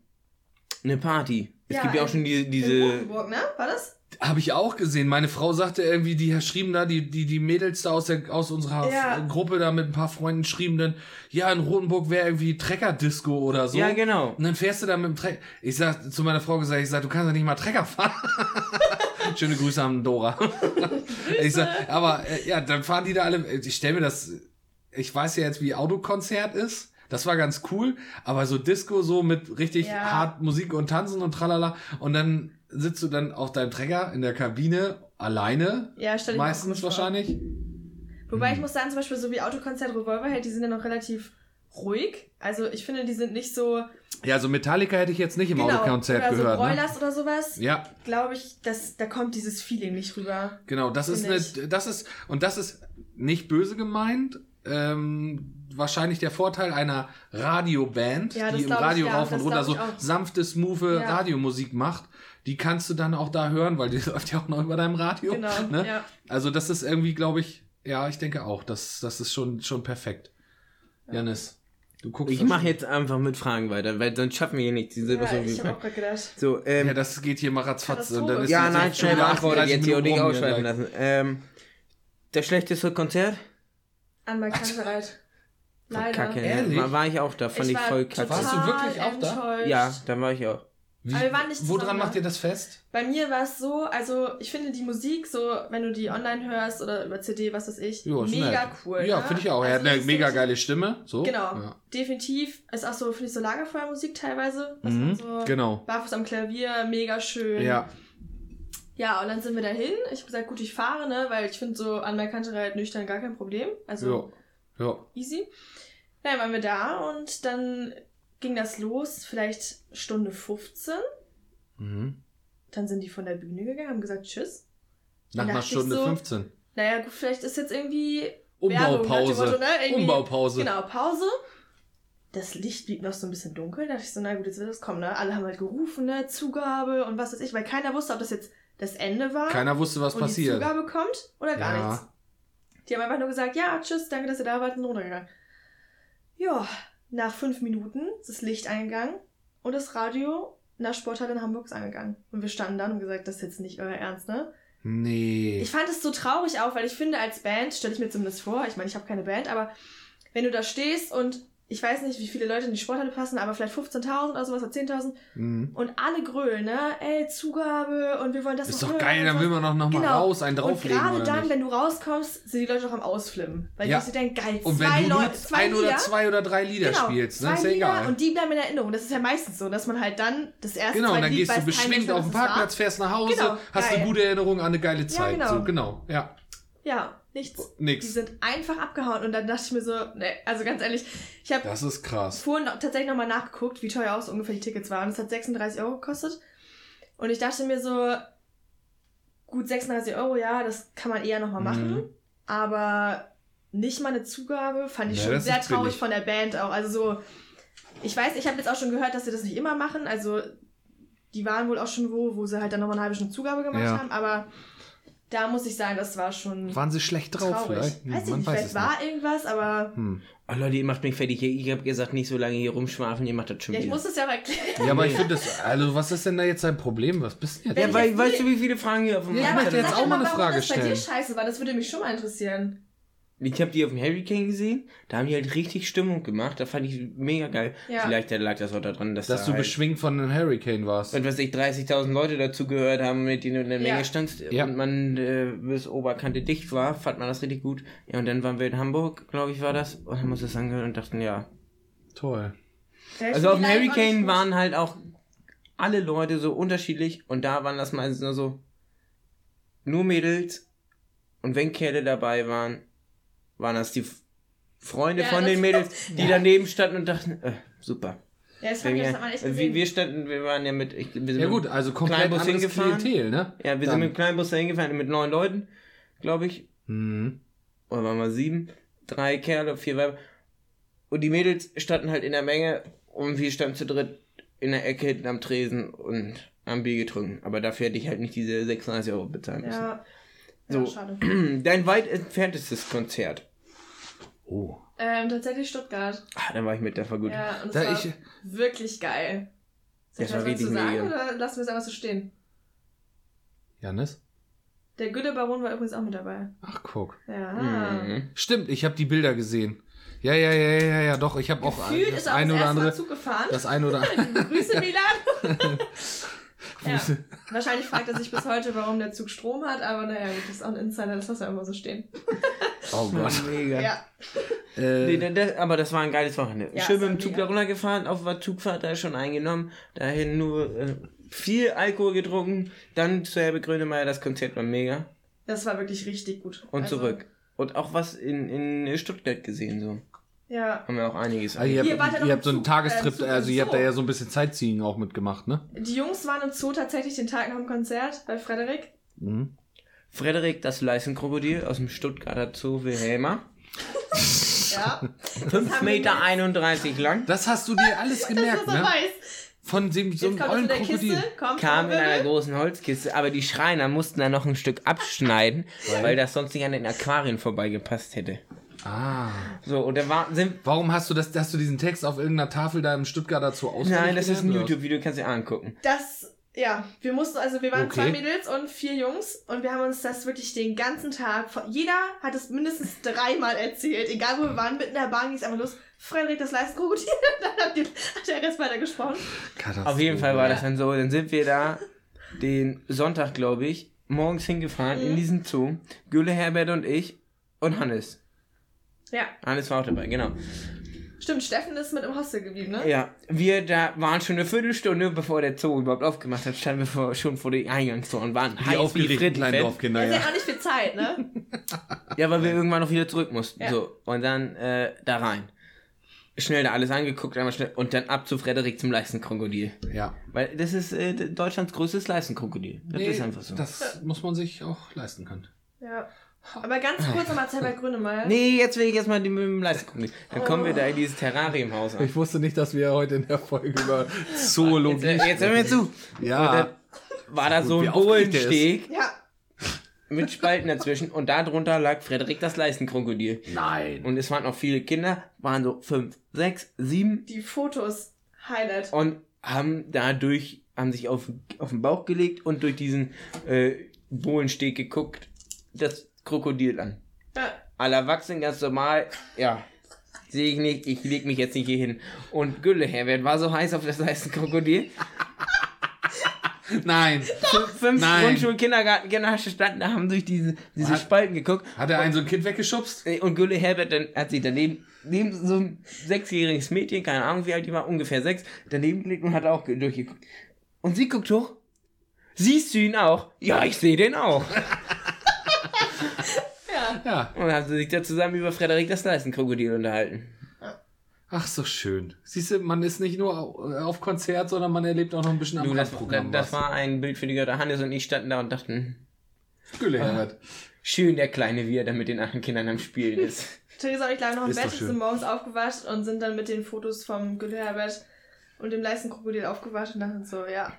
eine Party. Es Ja, gibt ja auch in- schon diese, diese Rotenburg, ne? War das? Habe ich auch gesehen. Meine Frau sagte irgendwie, die schrieben da, die, die, die Mädels da aus, der, aus unserer Ja. Gruppe da mit ein paar Freunden schrieben dann, ja, in Rotenburg wäre irgendwie Trecker-Disco oder so. Ja, genau. Und dann fährst du da mit dem Trecker. Ich sag zu meiner Frau gesagt, ich sag, du kannst ja nicht mal Trecker fahren. Schöne Grüße an Dora. ich sag, aber äh, ja, dann fahren die da alle. Ich stell mir das. Ich weiß ja jetzt, wie Autokonzert ist. Das war ganz cool, aber so Disco so mit richtig Ja. hart Musik und Tanzen und tralala. Und dann sitzt du dann auf deinem Trecker in der Kabine alleine. Ja, stell ich Meistens wahrscheinlich. Wobei ich muss sagen, zum Beispiel so wie Autokonzert Revolverheld, die sind ja noch relativ ruhig. Also ich finde, die sind nicht so. Ja, so Metallica hätte ich jetzt nicht im genau, Autokonzert oder gehört. so ne? Broilers oder sowas. Ja, Glaube ich, dass, da kommt dieses Feeling nicht rüber. Genau, das ist eine, das ist, und das ist nicht böse gemeint, ähm, wahrscheinlich der Vorteil einer Radioband, Ja, die im glaub ich, Radio ja, rauf und runter so auch. sanfte, smooth Ja. Radiomusik macht. Die kannst du dann auch da hören, weil die läuft ja auch noch über deinem Radio. Genau. Ne? Ja. Also das ist irgendwie, glaube ich, ja, ich denke auch, das, das ist schon, schon perfekt. Janis, du guckst. Ich mache jetzt einfach mit Fragen weiter, weil sonst schaffen wir hier nicht diese Ja, so ich auch gedacht. So, ähm, Ja, das geht hier mal ratzfatz. Und dann ist ja, die nein, jetzt schnell schon wieder beantwortet 38 jetzt hier und nicht ausschreiben lassen. Ähm, das schlechteste Konzert? An mein Kanzlereit. Leider. Kacke, Ehrlich? ja. War ich auch da, fand ich, war voll kacke. Warst du wirklich auch da? Ja, da war ich auch. Wie, Aber wir waren nicht woran macht ne? ihr das fest? Bei mir war es so, also ich finde die Musik so, wenn du die online hörst oder über CD, was weiß ich, ist mega nett. cool. Ja, ne? finde ich auch. Er Also hat eine das ist mega so- geile Stimme. So. Genau, Ja. definitiv. Ist auch so, finde ich, so Lagerfeuermusik teilweise. Was Mhm, so genau. barfuß am Klavier, mega schön. Ja. Ja, und dann sind wir dahin. Ich habe gesagt, gut, ich fahre, ne, weil ich finde so an der Kanterei nüchtern gar kein Problem. Also Ja. Ja. easy. Ja, dann waren wir da und dann ging das los, vielleicht Stunde 15. Mhm. Dann sind die von der Bühne gegangen, haben gesagt Tschüss. Nach einer Stunde so, 15. Naja, gut, vielleicht ist jetzt irgendwie Werbung Umbaupause. Motto, ne? Irgendwie- Umbaupause. Genau, Pause. Das Licht blieb noch so ein bisschen dunkel. Da dachte ich so, na gut, jetzt wird das kommen, ne? Alle haben halt gerufen, ne? Zugabe und was weiß ich, weil keiner wusste, ob das jetzt das Ende war. Keiner wusste, was und die passiert. Zugabe kommt oder gar Ja. nichts. Die haben einfach nur gesagt, ja, tschüss, danke, dass ihr da wart und runtergegangen. Ja, nach fünf Minuten ist das Licht eingegangen und das Radio der Sporthalle in Hamburg ist angegangen. Und wir standen dann und gesagt, das ist jetzt nicht euer Ernst, ne? Nee. Ich fand es so traurig auch, weil ich finde, als Band, stelle ich mir zumindest vor, ich meine, ich habe keine Band, aber wenn du da stehst und ich weiß nicht, wie viele Leute in die Sporthalle passen, aber vielleicht 15.000 oder sowas oder 10.000 Mhm. und alle grölen, ne? Ey, Zugabe und wir wollen das Ist doch geil, und dann will man doch noch mal Genau. raus, einen Und drauflegen. gerade oder dann, nicht? wenn du rauskommst, sind die Leute doch am Ausflippen. Weil Ja. die sich denken, geil, Und wenn zwei du nur Leute, zwei ein oder Lieder. zwei oder drei Lieder genau, spielst, ne? Ist ja egal. Und die bleiben in Erinnerung. Das ist ja meistens so, dass man halt dann das erste Genau, und dann Lied gehst du beschwingt auf den war. Parkplatz, fährst nach Hause, Genau, hast geil. eine gute Erinnerung an eine geile Zeit. genau. So, genau, ja. Ja, nichts. Die Nix. sind einfach abgehauen und dann dachte ich mir so, ne, also ganz ehrlich, ich habe Das ist krass. vorhin noch, tatsächlich nochmal nachgeguckt, wie teuer auch so ungefähr die Tickets waren. Es hat 36 Euro gekostet. Und ich dachte mir so, gut, 36 Euro, ja, das kann man eher nochmal machen. Mhm. Aber nicht mal eine Zugabe fand ich Ja, schon sehr traurig billig. von der Band auch. Also so, ich weiß, ich habe jetzt auch schon gehört, dass sie das nicht immer machen. Also die waren wohl auch schon wo, wo sie halt dann nochmal eine halbe Stunde Zugabe gemacht Ja. haben. Aber da muss ich sagen, das war schon Waren sie schlecht drauf traurig. vielleicht? Hm, weiß ich nicht, weiß vielleicht war irgendwas, aber nicht. Hm. Oh Leute, ihr macht mich fertig. Ich habe gesagt, nicht so lange hier rumschwafeln, ihr macht das schon ja, ich wieder. muss es ja auch erklären. Ja, aber ich finde das, also was ist denn da jetzt dein Problem? Was bist du denn jetzt? ja, ich weil, weißt du, wie viele Fragen hier auf dem Ja, ich möchte jetzt auch mal mal, eine warum Frage das bei dir stellen. scheiße war, das würde mich schon mal interessieren. Ich habe die auf dem Hurricane gesehen, da haben die halt richtig Stimmung gemacht, da fand ich mega geil. Ja. Vielleicht lag das auch daran, dass, Dass da du halt, beschwingt von einem Hurricane warst. wenn weiß ich, 30.000 Leute dazu gehört haben, mit denen du in der Ja. Menge standst Ja. und man äh, bis Oberkante dicht war, fand man das richtig gut. Ja, und dann waren wir in Hamburg, glaube ich, war das, und haben uns das angehört und dachten, ja. Toll. Also auf dem Hurricane waren halt auch alle Leute so unterschiedlich und da waren das meistens nur so nur Mädels und wenn Kerle dabei waren, waren das die Freunde Ja, von das- den Mädels, die Ja. daneben standen und dachten, äh, super. Ja, das ich, wir, das hat man echt wir, wir standen, wir waren ja mit, ich, wir sind Ja mit gut, also komplett Kleinbus hingefahren. Klientel, ne? Ja, wir Dann. sind mit dem kleinen Bus da hingefahren, mit neun Leuten, glaube ich. Mhm. Oder waren wir sieben? Drei Kerle, vier Weiber. Und die Mädels standen halt in der Menge und wir standen zu dritt in der Ecke hinten am Tresen und am Bier getrunken. Aber dafür hätte ich halt nicht diese 36 Euro bezahlen müssen. ja. So. ja, schade. Dein weit entferntestes Konzert. Oh. Ähm, tatsächlich Stuttgart. Ah, dann war ich mit, der war gut. Ja, und Da das war ich- wirklich geil. Soll ich Das war richtig sagen mega. oder lassen wir es einfach so stehen? Janis? Der Gülle-Baron war übrigens auch mit dabei. Ach, guck. Ja. Mhm. Stimmt, ich habe die Bilder gesehen. Ja, ja, ja, ja, ja, doch. Ich habe auch Gefühlt das ist er eine oder andere. Zug gefahren. Das eine oder andere. Grüße, Milan. ja. Grüße. Wahrscheinlich fragt er sich bis heute, warum der Zug Strom hat, aber naja, das ist auch ein Insider, das lassen wir immer so stehen. Oh Gott. Mega. Ja. Nee, Äh, das, aber das war ein geiles Wochenende. Ja, Schön mit dem Zug mega. da runtergefahren, auf der Zugfahrt da schon eingenommen, dahin nur äh, viel Alkohol getrunken, dann zu Herbe Grönemeyer, das Konzert war mega. Das war wirklich richtig gut. Und Also, zurück. Und auch was in, in Stuttgart gesehen, so. Ja. Haben wir auch einiges. also ihr Ihr wart habt, ja noch ihr habt so einen Zug, äh, Tagestrip, Zug also ihr habt da ja so ein bisschen Sightseeing auch mitgemacht, ne? Die Jungs waren im Zoo tatsächlich den Tag nach dem Konzert bei Frederik. Mhm. Frederik, das Leistenkrokodil aus dem Stuttgarter Zoo Wilhelma. Ja. 5 haben wir Meter jetzt. 31 lang. Das hast du dir alles Das gemerkt, ist so ne? weiß. Von dem, so einem kommt er ollen Krokodil. Kiste. Komm, Kam in einer großen Holzkiste, aber die Schreiner mussten da noch ein Stück abschneiden, weil das sonst nicht an den Aquarien vorbeigepasst hätte. Ah. So, und da war, sind Warum hast du das, hast du diesen Text auf irgendeiner Tafel da im Stuttgarter Zoo auswendig Nein, das ist ein? YouTube-Video, kannst du dir angucken. Das, ja, wir mussten, also wir waren Okay. zwei Mädels und vier Jungs und wir haben uns das wirklich den ganzen Tag, von- jeder hat es mindestens dreimal erzählt, egal wo wir waren, mitten in der Bahn ging es einfach los, Frederik, das Leistenkrokodil, dann hat, die, hat der Rest weiter gesprochen. Auf jeden Fall war das Ja. dann so. Dann sind wir da den Sonntag, glaube ich, morgens hingefahren in Mhm. diesen Zoo. Gülle, Herbert und ich und Hannes. Ja, Hannes war auch dabei, genau. Stimmt, Steffen ist mit im Hostel geblieben, ne? Ja, wir da waren schon eine Viertelstunde, bevor der Zoo überhaupt aufgemacht hat, standen wir vor, schon vor den Eingangstor und waren Die heiß wie kleinen Frittenfett. Dorfkinder, ja. ja auch nicht viel Zeit, ne? Ja, weil wir irgendwann noch wieder zurück mussten. Ja. So, und dann äh, da rein. Schnell da alles angeguckt, einmal schnell und dann ab zu Frederik zum Leistenkrokodil. Ja. Weil das ist äh, Deutschlands größtes Leistenkrokodil. Das Nee, ist einfach so. Das muss man sich auch leisten können. Ja. Aber ganz kurz nochmal Zeit bei Grünemeyer. Nee, jetzt will ich erstmal die mit dem Leistenkrokodil. Dann kommen wir da in dieses Terrariumhaus an. Ich wusste nicht, dass wir heute in der Folge über Zoologie Jetzt, äh, jetzt hör mir zu. Ja, war da so ein. Bohlensteg Ja, mit Spalten dazwischen und darunter lag Frederik das Leistenkrokodil. nein. Und es waren noch viele Kinder, waren so fünf, sechs, sieben die Fotos, Highlight. und haben dadurch, haben sich auf, auf den Bauch gelegt und durch diesen äh, Bohlensteg geguckt, das Krokodil an. Ja. Alle Erwachsenen ganz normal, ja. Sehe ich nicht, ich leg mich jetzt nicht hier hin. Und Gülle, Herbert war so heiß auf das Leistenkrokodil. Nein. Fünf Nein. Grundschul-Kindergartenkinder standen da, haben durch diese, diese Hat- Spalten geguckt. Hat er einen so ein Kind weggeschubst? Äh, Und Gülle Herbert dann, hat sich daneben, neben so ein sechsjähriges Mädchen, keine Ahnung wie alt die war, ungefähr sechs, daneben gelegt und hat auch ge- durchgeguckt. Und sie guckt hoch. Siehst du ihn auch? Ja, ich sehe den auch. Ja. Ja. Und dann haben sie sich da zusammen über Frederik das Leistenkrokodil unterhalten. Ach, so schön. Siehst du, man ist nicht nur auf Konzert, sondern man erlebt auch noch ein bisschen Du, am das, das, Programm. das war ein Bild für die Götter. Hannes und ich standen da und dachten, Gülle, Herbert. schön der Kleine, wie er da mit den anderen Kindern am Spielen ist. Theresa und ich lagen noch im Ist Bett, sind morgens aufgewacht und sind dann mit den Fotos vom Gülle-Herbert und dem Leistenkrokodil aufgewacht und dachten so, ja,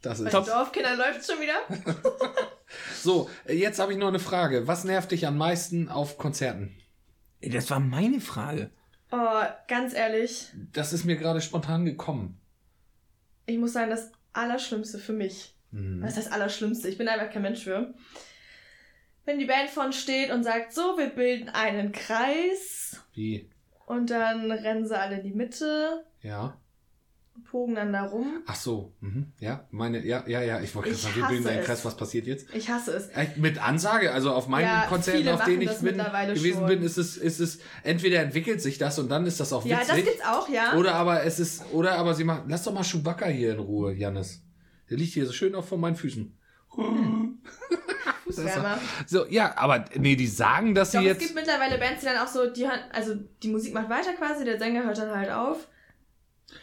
Das bei ist den Dorfkindern läuft es schon wieder. So, jetzt habe ich noch eine Frage. Was nervt dich am meisten auf Konzerten? Das war meine Frage. Oh, ganz ehrlich, Das ist mir gerade spontan gekommen. ich muss sagen, das Allerschlimmste für mich, Hm. was ist das Allerschlimmste? Ich bin einfach kein Mensch für. Wenn die Band vorne steht und sagt, so, wir bilden einen Kreis Wie? und dann rennen sie alle in die Mitte, Ja. Pogen dann da rum. Ach so. Mhm. Ja, meine, ja, ja, ja. Ich wollte gerade sagen, wir bilden einen es. Kreis. Was passiert jetzt? Ich hasse es. Äh, Mit Ansage, also auf meinen Ja, Konzerten, auf denen ich mittlerweile gewesen schon. bin, ist es, ist es, entweder entwickelt sich das und dann ist das auch Ja, das witzig. gibt's auch, ja. Oder aber es ist, oder aber sie machen, lass doch mal Chewbacca hier in Ruhe, Jannis. Der liegt hier so schön auch vor meinen Füßen. Fußwärmer. So, ja, aber nee, die sagen, dass sie Doch, es jetzt. gibt mittlerweile Bands, die dann auch so, die also die Musik macht weiter quasi, der Sänger hört dann halt auf.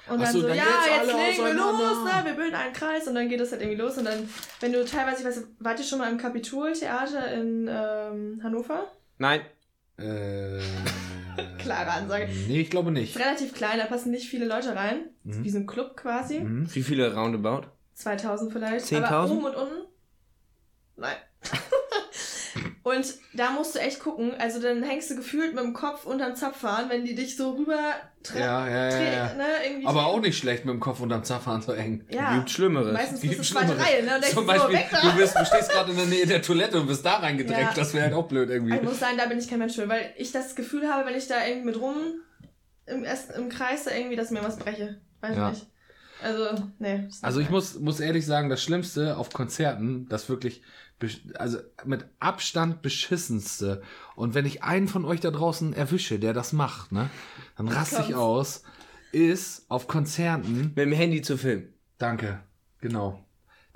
Und dann so, so, dann ja, jetzt legen wir los, ne? wir bilden einen Kreis und dann geht das halt irgendwie los. Und dann, wenn du teilweise, ich weiß, wart ihr schon mal im Kapitoltheater in ähm, Hannover? Nein, Äh, Klare Ansage. Nee, ich glaube nicht. Ist relativ klein, da passen nicht viele Leute rein. Mhm. Wie so ein Club quasi. Mhm. wie viele Roundabout? 2000 vielleicht. 10.000? Aber oben und unten? Nein. und da musst du echt gucken. Also dann hängst du gefühlt mit dem Kopf unterm Zapfhahn, wenn die dich so rüber Ja, ja, ja, ja. Ne, Aber auch nicht schlecht mit dem Kopf unterm Zapfhahn so eng. Ja, Gibt Schlimmeres. meistens bist du Gibt zweite Schlimmeres. Reihe, ne? Zum so, Beispiel, weg da. du, bist, du stehst gerade in der Nähe der Toilette und bist da reingedrängt. Ja. Das wäre halt auch blöd irgendwie. Ich muss sagen, da bin ich kein Mensch für, weil ich das Gefühl habe, wenn ich da irgendwie mit rum im, im Kreis da irgendwie, dass mir was breche. Weiß Ja. nicht. Also, nee. Also ich muss, muss ehrlich sagen, das Schlimmste auf Konzerten, das wirklich, also mit Abstand beschissenste. Und wenn ich einen von euch da draußen erwische, der das macht, ne, dann raste ich aus, ist auf Konzerten, Mit dem Handy zu filmen. danke, genau.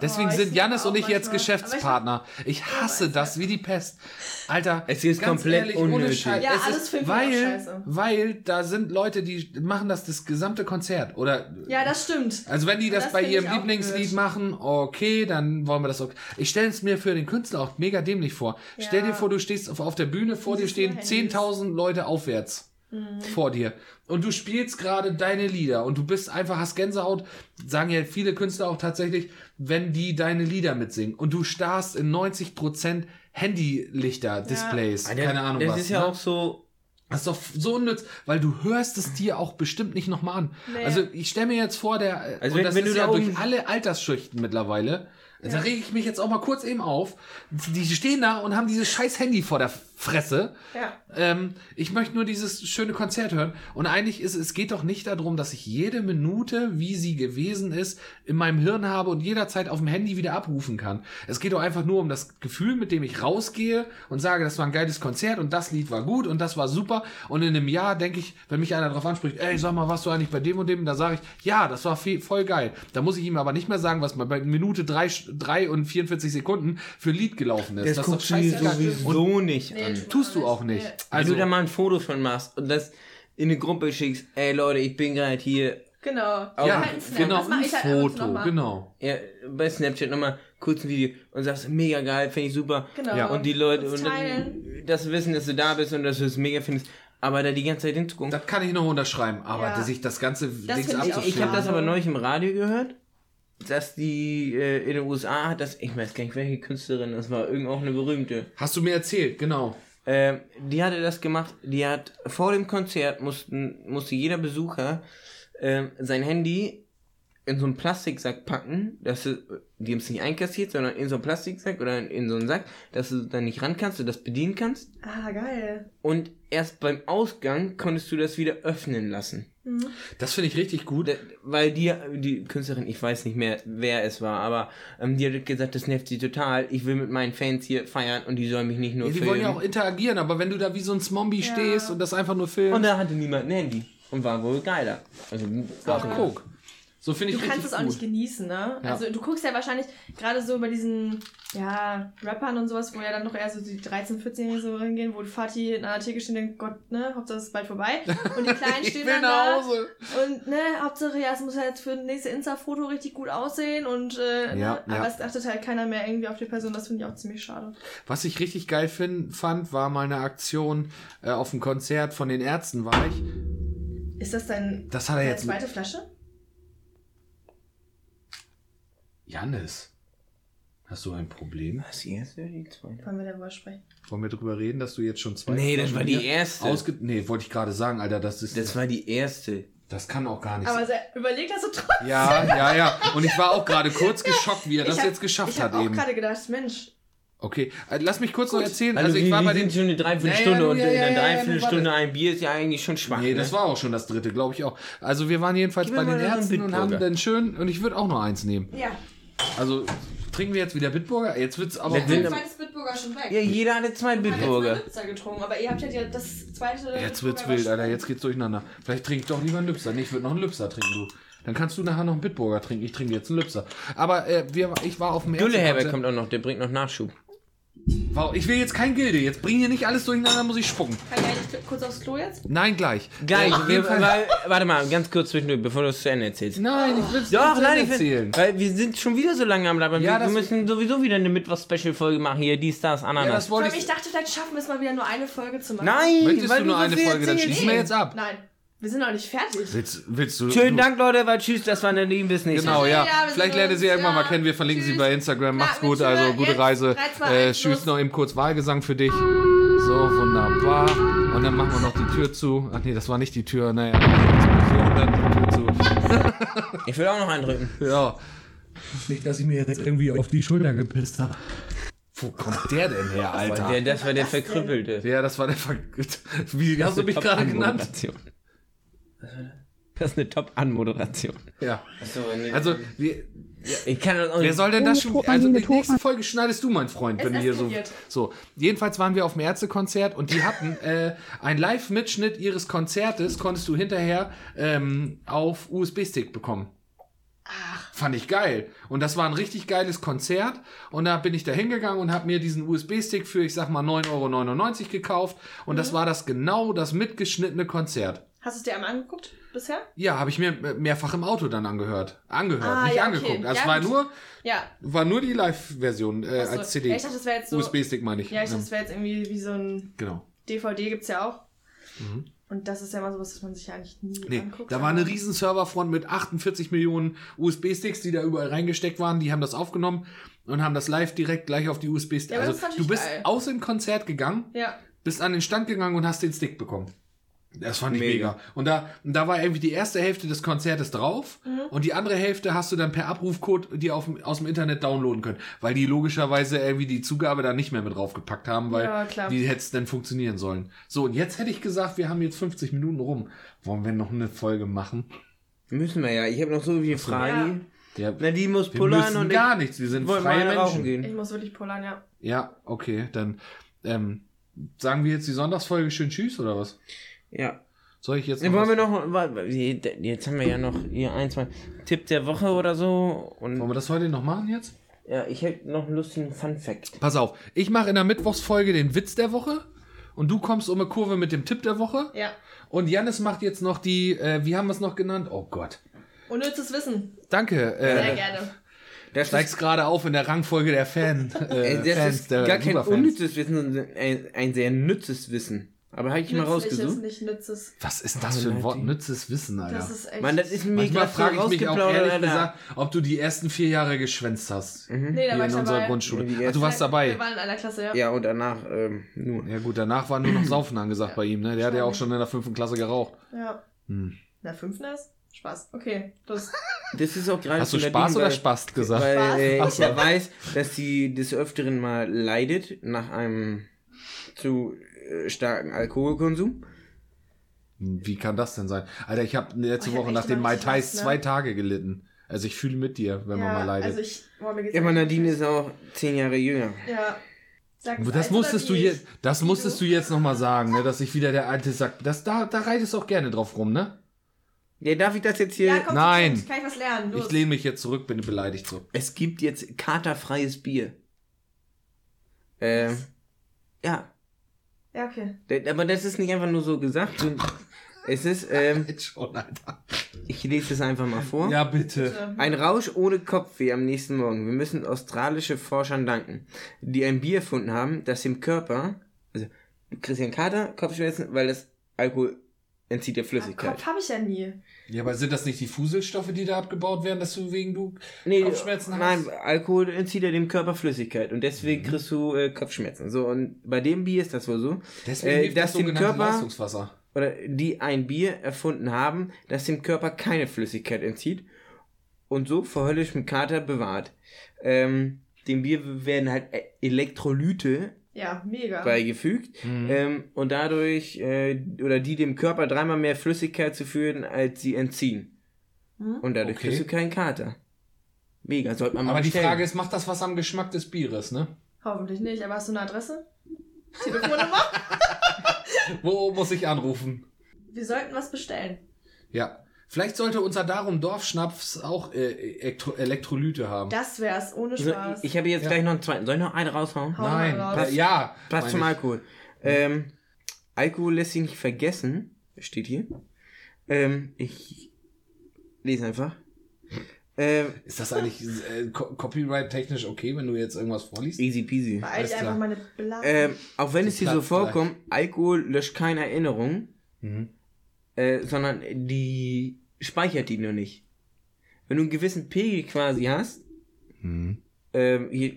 Deswegen Oh, sind auch und ich jetzt. Geschäftspartner. Ich hasse weiß das wie die Pest. Alter, Es ist komplett ehrlich, ohne unnötig. Ja, es alles ist, weil, scheiße. weil da sind Leute, die machen das das gesamte Konzert. Oder Ja, das stimmt. also wenn die das, Das bei ihrem Lieblingslied machen, okay, dann wollen wir das auch. Ich stelle es mir für den Künstler auch mega dämlich vor. Ja. Stell dir vor, du stehst auf, auf der Bühne, vor dir stehen nur Handys. 10.000 Leute aufwärts. Mhm. Vor dir. Und du spielst gerade deine Lieder und du bist einfach, hast Gänsehaut, sagen ja viele Künstler auch tatsächlich, wenn die deine Lieder mitsingen. Und du starrst in 90% Handylichter-Displays. Ah, der- Keine Ahnung Das was. ist ja ne? auch so. Das ist doch so unnütz, weil du hörst es dir auch bestimmt nicht nochmal an. Nee. Also ich stelle mir jetzt vor, der, Also und wenn- das wenn ist du ja da durch alle Altersschichten mittlerweile, da Ja. rege ich mich jetzt auch mal kurz eben auf. Die stehen da und haben dieses scheiß Handy vor der Fresse. Ja. Ähm, ich möchte nur dieses schöne Konzert hören. Und eigentlich ist es geht doch nicht darum, dass ich jede Minute, wie sie gewesen ist, in meinem Hirn habe und jederzeit auf dem Handy wieder abrufen kann. Es geht doch einfach nur um das Gefühl, mit dem ich rausgehe und sage, das war ein geiles Konzert und das Lied war gut und das war super. Und in einem Jahr denke ich, wenn mich einer darauf anspricht, ey, sag mal, warst du eigentlich bei dem und dem? Da sage ich, ja, das war voll geil. Da muss ich ihm aber nicht mehr sagen, was mal bei Minute drei, drei und 44 Sekunden für ein Lied gelaufen ist. Das, das ist doch guckst du dir scheißegal. Und sowieso nicht Nee, an. tu- tust du auch nicht. Nee. Wenn Also, du da mal ein Foto von machst und das in eine Gruppe schickst, ey Leute, ich bin gerade hier Genau. Ja, Halt genau, das mach ein ich halt Foto, noch mal. genau. ja, bei Snapchat nochmal kurz ein Video und sagst, mega geil, finde ich super. Genau. Ja, Und die Leute, und dass wissen, dass du da bist und dass du es mega findest. Aber da die ganze Zeit hinzugucken. Das kann ich noch unterschreiben, aber Ja. sich das ganze Das Dings find ich Ich habe das aber neulich im Radio gehört, dass die äh, in den USA hat das, ich weiß gar nicht, welche Künstlerin das war, irgend auch eine berühmte. Hast du mir erzählt, genau. Ähm, die hatte das gemacht, die hat vor dem Konzert mussten, musste jeder Besucher ähm, sein Handy in so einen Plastiksack packen, dass du, die haben es nicht einkassiert, sondern in so einen Plastiksack oder in, in so einen Sack, dass du dann nicht ran kannst, du das bedienen kannst. Ah, geil. Und erst beim Ausgang konntest du das wieder öffnen lassen. Mhm. Das finde ich richtig gut. Da- Weil die, die Künstlerin, ich weiß nicht mehr, wer es war, aber ähm, die hat gesagt, das nervt sie total. Ich will mit meinen Fans hier feiern und die sollen mich nicht nur Ja, die filmen. wollen ja auch interagieren, aber wenn du da wie so ein Zombie Ja. stehst und das einfach nur und filmst. da hatte niemand ein Handy und war wohl geiler. Also, war Ach, cool. guck. So finde ich Du kannst es auch gut. nicht genießen, ne? Ja. Also du guckst ja wahrscheinlich gerade so bei diesen, ja, Rappern und sowas, wo ja dann noch eher so die 13-, 14-Jährigen so hingehen, wo Vati in einer Theke stehen und denkt, Gott, ne, Hauptsache es ist bald vorbei. Und die Kleinen stehen dann nach da und, ne, Hauptsache, ja, es muss halt für das nächste Insta-Foto richtig gut aussehen und, äh, Ja, ne? ja. aber es achtet halt keiner mehr irgendwie auf die Person, das finde ich auch ziemlich schade. Was ich richtig geil find, fand, war mal eine Aktion äh, auf dem Konzert von den Ärzten, war ich. Ist das dein, Das hat er deine jetzt zweite Flasche? Jannis, hast du ein Problem? Was, die erste oder die zweite? Wollen wir darüber sprechen? Wollen wir drüber reden, dass du jetzt schon zwei Nee, das war die erste. Ausge nee, wollte ich gerade sagen, Alter, das ist. Das war die erste. das kann auch gar nicht Aber sein. sehr, überleg das so trotzdem. Ja, ja, ja. Und ich war auch gerade kurz geschockt, wie er das Ich hab- jetzt geschafft Ich hat habe auch eben. gerade gedacht, Mensch, Okay, äh, lass mich kurz noch erzählen. Also, Also ich wir, war bei den sind schon eine Dreiviertelstunde Ja, ja, und ja, in einer ja, ja, Dreiviertelstunde ein Bier ist ja eigentlich schon schwach. Nee, ne? das war auch schon das dritte, glaube ich auch. Also wir waren jedenfalls Gib bei den Ärzten und haben dann schön, und ich würde auch noch eins nehmen. ja. Also trinken wir jetzt wieder Bitburger? Jetzt wird's aber... Das sind- zweites Bitburger schon weg. Ja, jeder zwei Ich hab jetzt Bitburger. mal Lübzer getrunken, aber ihr habt ja die- das zweite. Jetzt wird's Bitburger wild, Alter. Jetzt geht's durcheinander. Vielleicht trinke ich doch lieber einen Lübser. Nee, ich würde noch einen Lübser trinken, du. Dann kannst du nachher noch einen Bitburger trinken. Ich trinke jetzt einen Lübser. Aber äh, wir, ich war auf dem Gülle Herbert kommt auch noch, der bringt noch Nachschub. Wow, ich will jetzt kein Gilde. Jetzt bring hier nicht alles durcheinander, muss ich spucken. Kann ich eigentlich kurz aufs Klo jetzt? Nein, gleich. Geil. Äh, auf wir, jeden Fall. weil, warte mal, ganz kurz zwischendurch, bevor du es zu Ende erzählst. Nein, ich will es Doch, nein, ich erzählen. will, weil wir sind schon wieder so lange am Labern. Ja, wir, das- wir müssen sowieso wieder eine Mittwoch-Special-Folge machen hier, die Stars, Ja, Ananas. das Vor wollte allem, ich. ich dachte, vielleicht schaffen wir es mal wieder nur eine Folge zu machen. Nein, Möchtest weil du nur eine Folge, dann schließen wir jetzt ab. Nein, wir sind noch nicht fertig. Willst, willst du. Schönen du, Dank, Leute, weil tschüss, das war eine Liebe, bis nächstes Genau, ja. Ja, Vielleicht lernt ihr sie uns. irgendwann Ja, mal kennen. Wir verlinken sie tschüss. bei Instagram. Macht's mit gut, Tür. also gute Jetzt Reise. reiz mal Äh, tschüss noch eben kurz Wahlgesang für dich. So, wunderbar. Und dann machen wir noch die Tür zu. Ach nee, das war nicht die Tür. Naja, dann die Tür zu. Ich will auch noch eindrücken. Ja. Nicht, dass ich mir jetzt irgendwie auf die Schulter gepisst habe. Wo kommt der denn her, Alter? Der, das war der Verkrüppelte. Ja, das war der Ver Wie hast du mich gerade genannt? Das ist eine Top-Anmoderation. Ja. Achso, nee. Also, wir, ich kann das auch wer nicht. soll denn das schon. Also, die Ton- nächste Folge schneidest du, mein Freund, wenn Es du hier so. So, jedenfalls waren wir auf dem Ärztekonzert und die hatten äh, einen Live-Mitschnitt ihres Konzertes, konntest du hinterher ähm, auf USB-Stick bekommen. Fand ich geil. Und das war ein richtig geiles Konzert. Und da bin ich da hingegangen und habe mir diesen USB-Stick für, ich sag mal, 9,99 Euro gekauft. Und Mhm. das war das genau das mitgeschnittene Konzert. Hast du es dir einmal angeguckt bisher? Ja, habe ich mir mehrfach im Auto dann angehört. Angehört, Ah, nicht ja, okay. angeguckt. Also Ja, es war gut. nur, Ja. war nur die Live-Version äh, als CD. Ja, ich dachte, das wäre jetzt so. USB-Stick meine ich. Ja, ich dachte, das wäre jetzt irgendwie wie so ein genau. DVD gibt's ja auch. Und das ist ja immer sowas, das man sich ja eigentlich nie Nee, anguckt. da war eine riesen Serverfront mit 48 Millionen USB-Sticks, die da überall reingesteckt waren. Die haben das aufgenommen und haben das live direkt gleich auf die USB-Sticks. Ja, also du bist geil. aus dem Konzert gegangen, Ja. bist an den Stand gegangen und hast den Stick bekommen. Das fand ich mega. Mega. Und da, und da war irgendwie die erste Hälfte des Konzertes drauf Mhm. und die andere Hälfte hast du dann per Abrufcode dir auf, aus dem Internet downloaden können, weil die logischerweise irgendwie die Zugabe da nicht mehr mit draufgepackt haben, weil Ja, klar. die hätte es dann funktionieren sollen. So, und jetzt hätte ich gesagt, wir haben jetzt 50 Minuten rum. Wollen wir noch eine Folge machen? Müssen wir ja. Ich habe noch so viele Fragen. Ja, Na, die muss wir pullern müssen und gar ich nichts. Wir sind freie Menschen. Ich gehen. muss wirklich pullern, ja. Ja, okay, dann ähm, sagen wir jetzt die Sonntagsfolge schön Tschüss oder was? Ja. Soll ich jetzt noch wollen wir noch, jetzt haben wir ja noch hier ein, zwei Tipp der Woche oder so. Und Wollen wir das heute noch machen jetzt? ja, ich hätte noch einen lustigen Fun Fact. Pass auf, ich mache in der Mittwochsfolge den Witz der Woche und du kommst um eine Kurve mit dem Tipp der Woche. Ja. Und Jannis macht jetzt noch die, äh, wie haben wir es noch genannt? Oh Gott. Unnützes Wissen. Danke. Sehr Äh, gerne. Das steigst gerade auf in der Rangfolge der Fan. Äh, das Fans, ist der gar kein unnützes Wissen, sondern ein, ein sehr nützes Wissen. Aber habe ich mal Nützliches, rausgesucht. nicht nützes. Was ist das für ein Wort? Nützes Wissen, Alter. Das ist echt. Mann, das ist mir Manchmal frage ich mich auch ehrlich Alter. gesagt, ob du die ersten vier Jahre geschwänzt hast. nee, da Hier war in ich unserer dabei. Grundschule. Ja, die Ach, du warst dabei. Wir waren in einer Klasse, ja. Ja, und danach ähm, nur. Ja gut, danach war nur noch Saufen angesagt bei ihm, ne? Der hat ja auch schon in der fünften Klasse geraucht. Ja. Hm. Na, fünften ist? Spaß. Okay. Das, Das ist auch gerade Hast du Spaß Nadine, oder weil- Spaß gesagt? Weil äh, ich ja weiß, dass sie des Öfteren mal leidet nach einem zu starken Alkoholkonsum. Wie kann das denn sein? Alter, ich habe letzte Oh, ich hab Woche nach den Mai Tais ne? zwei Tage gelitten. Also ich fühle mit dir, wenn man mal leidet. Also ich. Boah, mir geht's Ja, aber Nadine ist auch zehn Jahre jünger. Ja. Sag es das musstest du jetzt, das musstest du jetzt noch mal sagen, ne, dass ich wieder der alte Sack, das da, da reitest du auch gerne drauf rum, ne? Ja, darf ich das jetzt hier? Ja, komm, Nein. Kann ich was lernen? Los. Ich lehne mich jetzt zurück, bin beleidigt so. Es gibt jetzt katerfreies Bier. Ähm, ja. Ja, okay. Aber das ist nicht einfach nur so gesagt. Es ist, ähm, Jetzt schon, Alter. ich lese es einfach mal vor. Ja, bitte. Ein Rausch ohne Kopfweh am nächsten Morgen. Wir müssen australische Forschern danken, die ein Bier erfunden haben, das dem Körper, also einen Kater, Kopfschmerzen, weil das Alkohol entzieht der Flüssigkeit. Kopf habe ich ja nie. Ja, aber sind das nicht die Fuselstoffe, die da abgebaut werden, dass du wegen du Nee, Kopfschmerzen hast? nein, Alkohol entzieht ja dem Körper Flüssigkeit und deswegen Mhm. kriegst du äh, Kopfschmerzen. So, und bei dem Bier ist das wohl so, Deswegen äh, hilft dass das dem Körper, Leistungswasser. oder die ein Bier erfunden haben, das dem Körper keine Flüssigkeit entzieht und so vor höllischem Kater bewahrt. Ähm, dem Bier werden halt E- Elektrolyte Ja, mega. beigefügt Mhm. ähm, und dadurch, äh, oder die dem Körper dreimal mehr Flüssigkeit zu führen, als sie entziehen. Hm? Und dadurch Okay. kriegst du keinen Kater. Mega, sollte man mal Aber die bestellen. Frage ist, macht das was am Geschmack des Bieres, ne? Hoffentlich nicht, aber hast du eine Adresse? Telefonnummer? Wo muss ich anrufen? Wir sollten was bestellen. Ja. Vielleicht sollte unser Darum Dorfschnaps auch äh, Elektro Elektrolyte haben. Das wär's, ohne Also, Spaß. ich habe jetzt Ja. gleich noch einen zweiten. Soll ich noch einen raushauen? Hau Nein, raus. äh, ja. Passt zum ich. Alkohol. Ähm, Alkohol lässt sich nicht vergessen. Steht hier. Ähm, ich lese einfach. Ähm, Ist das eigentlich äh, co- copyright-technisch okay, wenn du jetzt irgendwas vorliest? easy peasy. Beeil einfach meine Blase. Ähm, auch wenn Die es dir so vorkommt, Alkohol löscht keine Erinnerung, Mhm. Äh, sondern die speichert die nur nicht. Wenn du einen gewissen Pegel quasi hast, Mhm. ähm, hier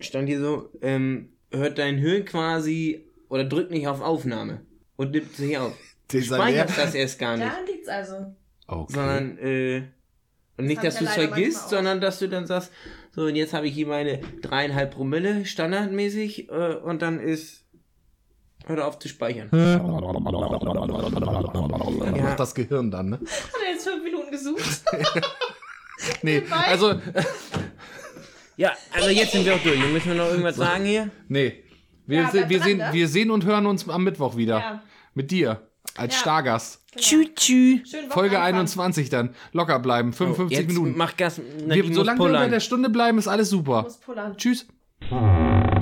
stand hier so, ähm, hört dein Hirn quasi oder drückt nicht auf Aufnahme und nimmt sich auf. Du speicherst das erst gar nicht, Daran liegt's also. Okay. sondern äh, und nicht, hab dass ich du ja es vergisst, sondern dass du dann sagst, so und jetzt habe ich hier meine dreieinhalb Promille standardmäßig äh, und dann ist hör auf zu speichern. ja. Macht das Gehirn dann, ne? Hat er jetzt fünf Minuten gesucht? Nee, also, Ja, also jetzt sind wir auch durch. Müssen wir noch irgendwas sagen hier? nee. Wir, Ja, se- wir, dran, sehen, ne? wir sehen und hören uns am Mittwoch wieder. Ja. Mit dir. Als Ja. Stargast. Genau. tschü. Schönen Folge Wochenanfang. 21 dann. Locker bleiben. 55 jetzt Minuten. Mach Gas. Wir, solange wir unter der Stunde bleiben, ist alles super. Tschüss. Hm.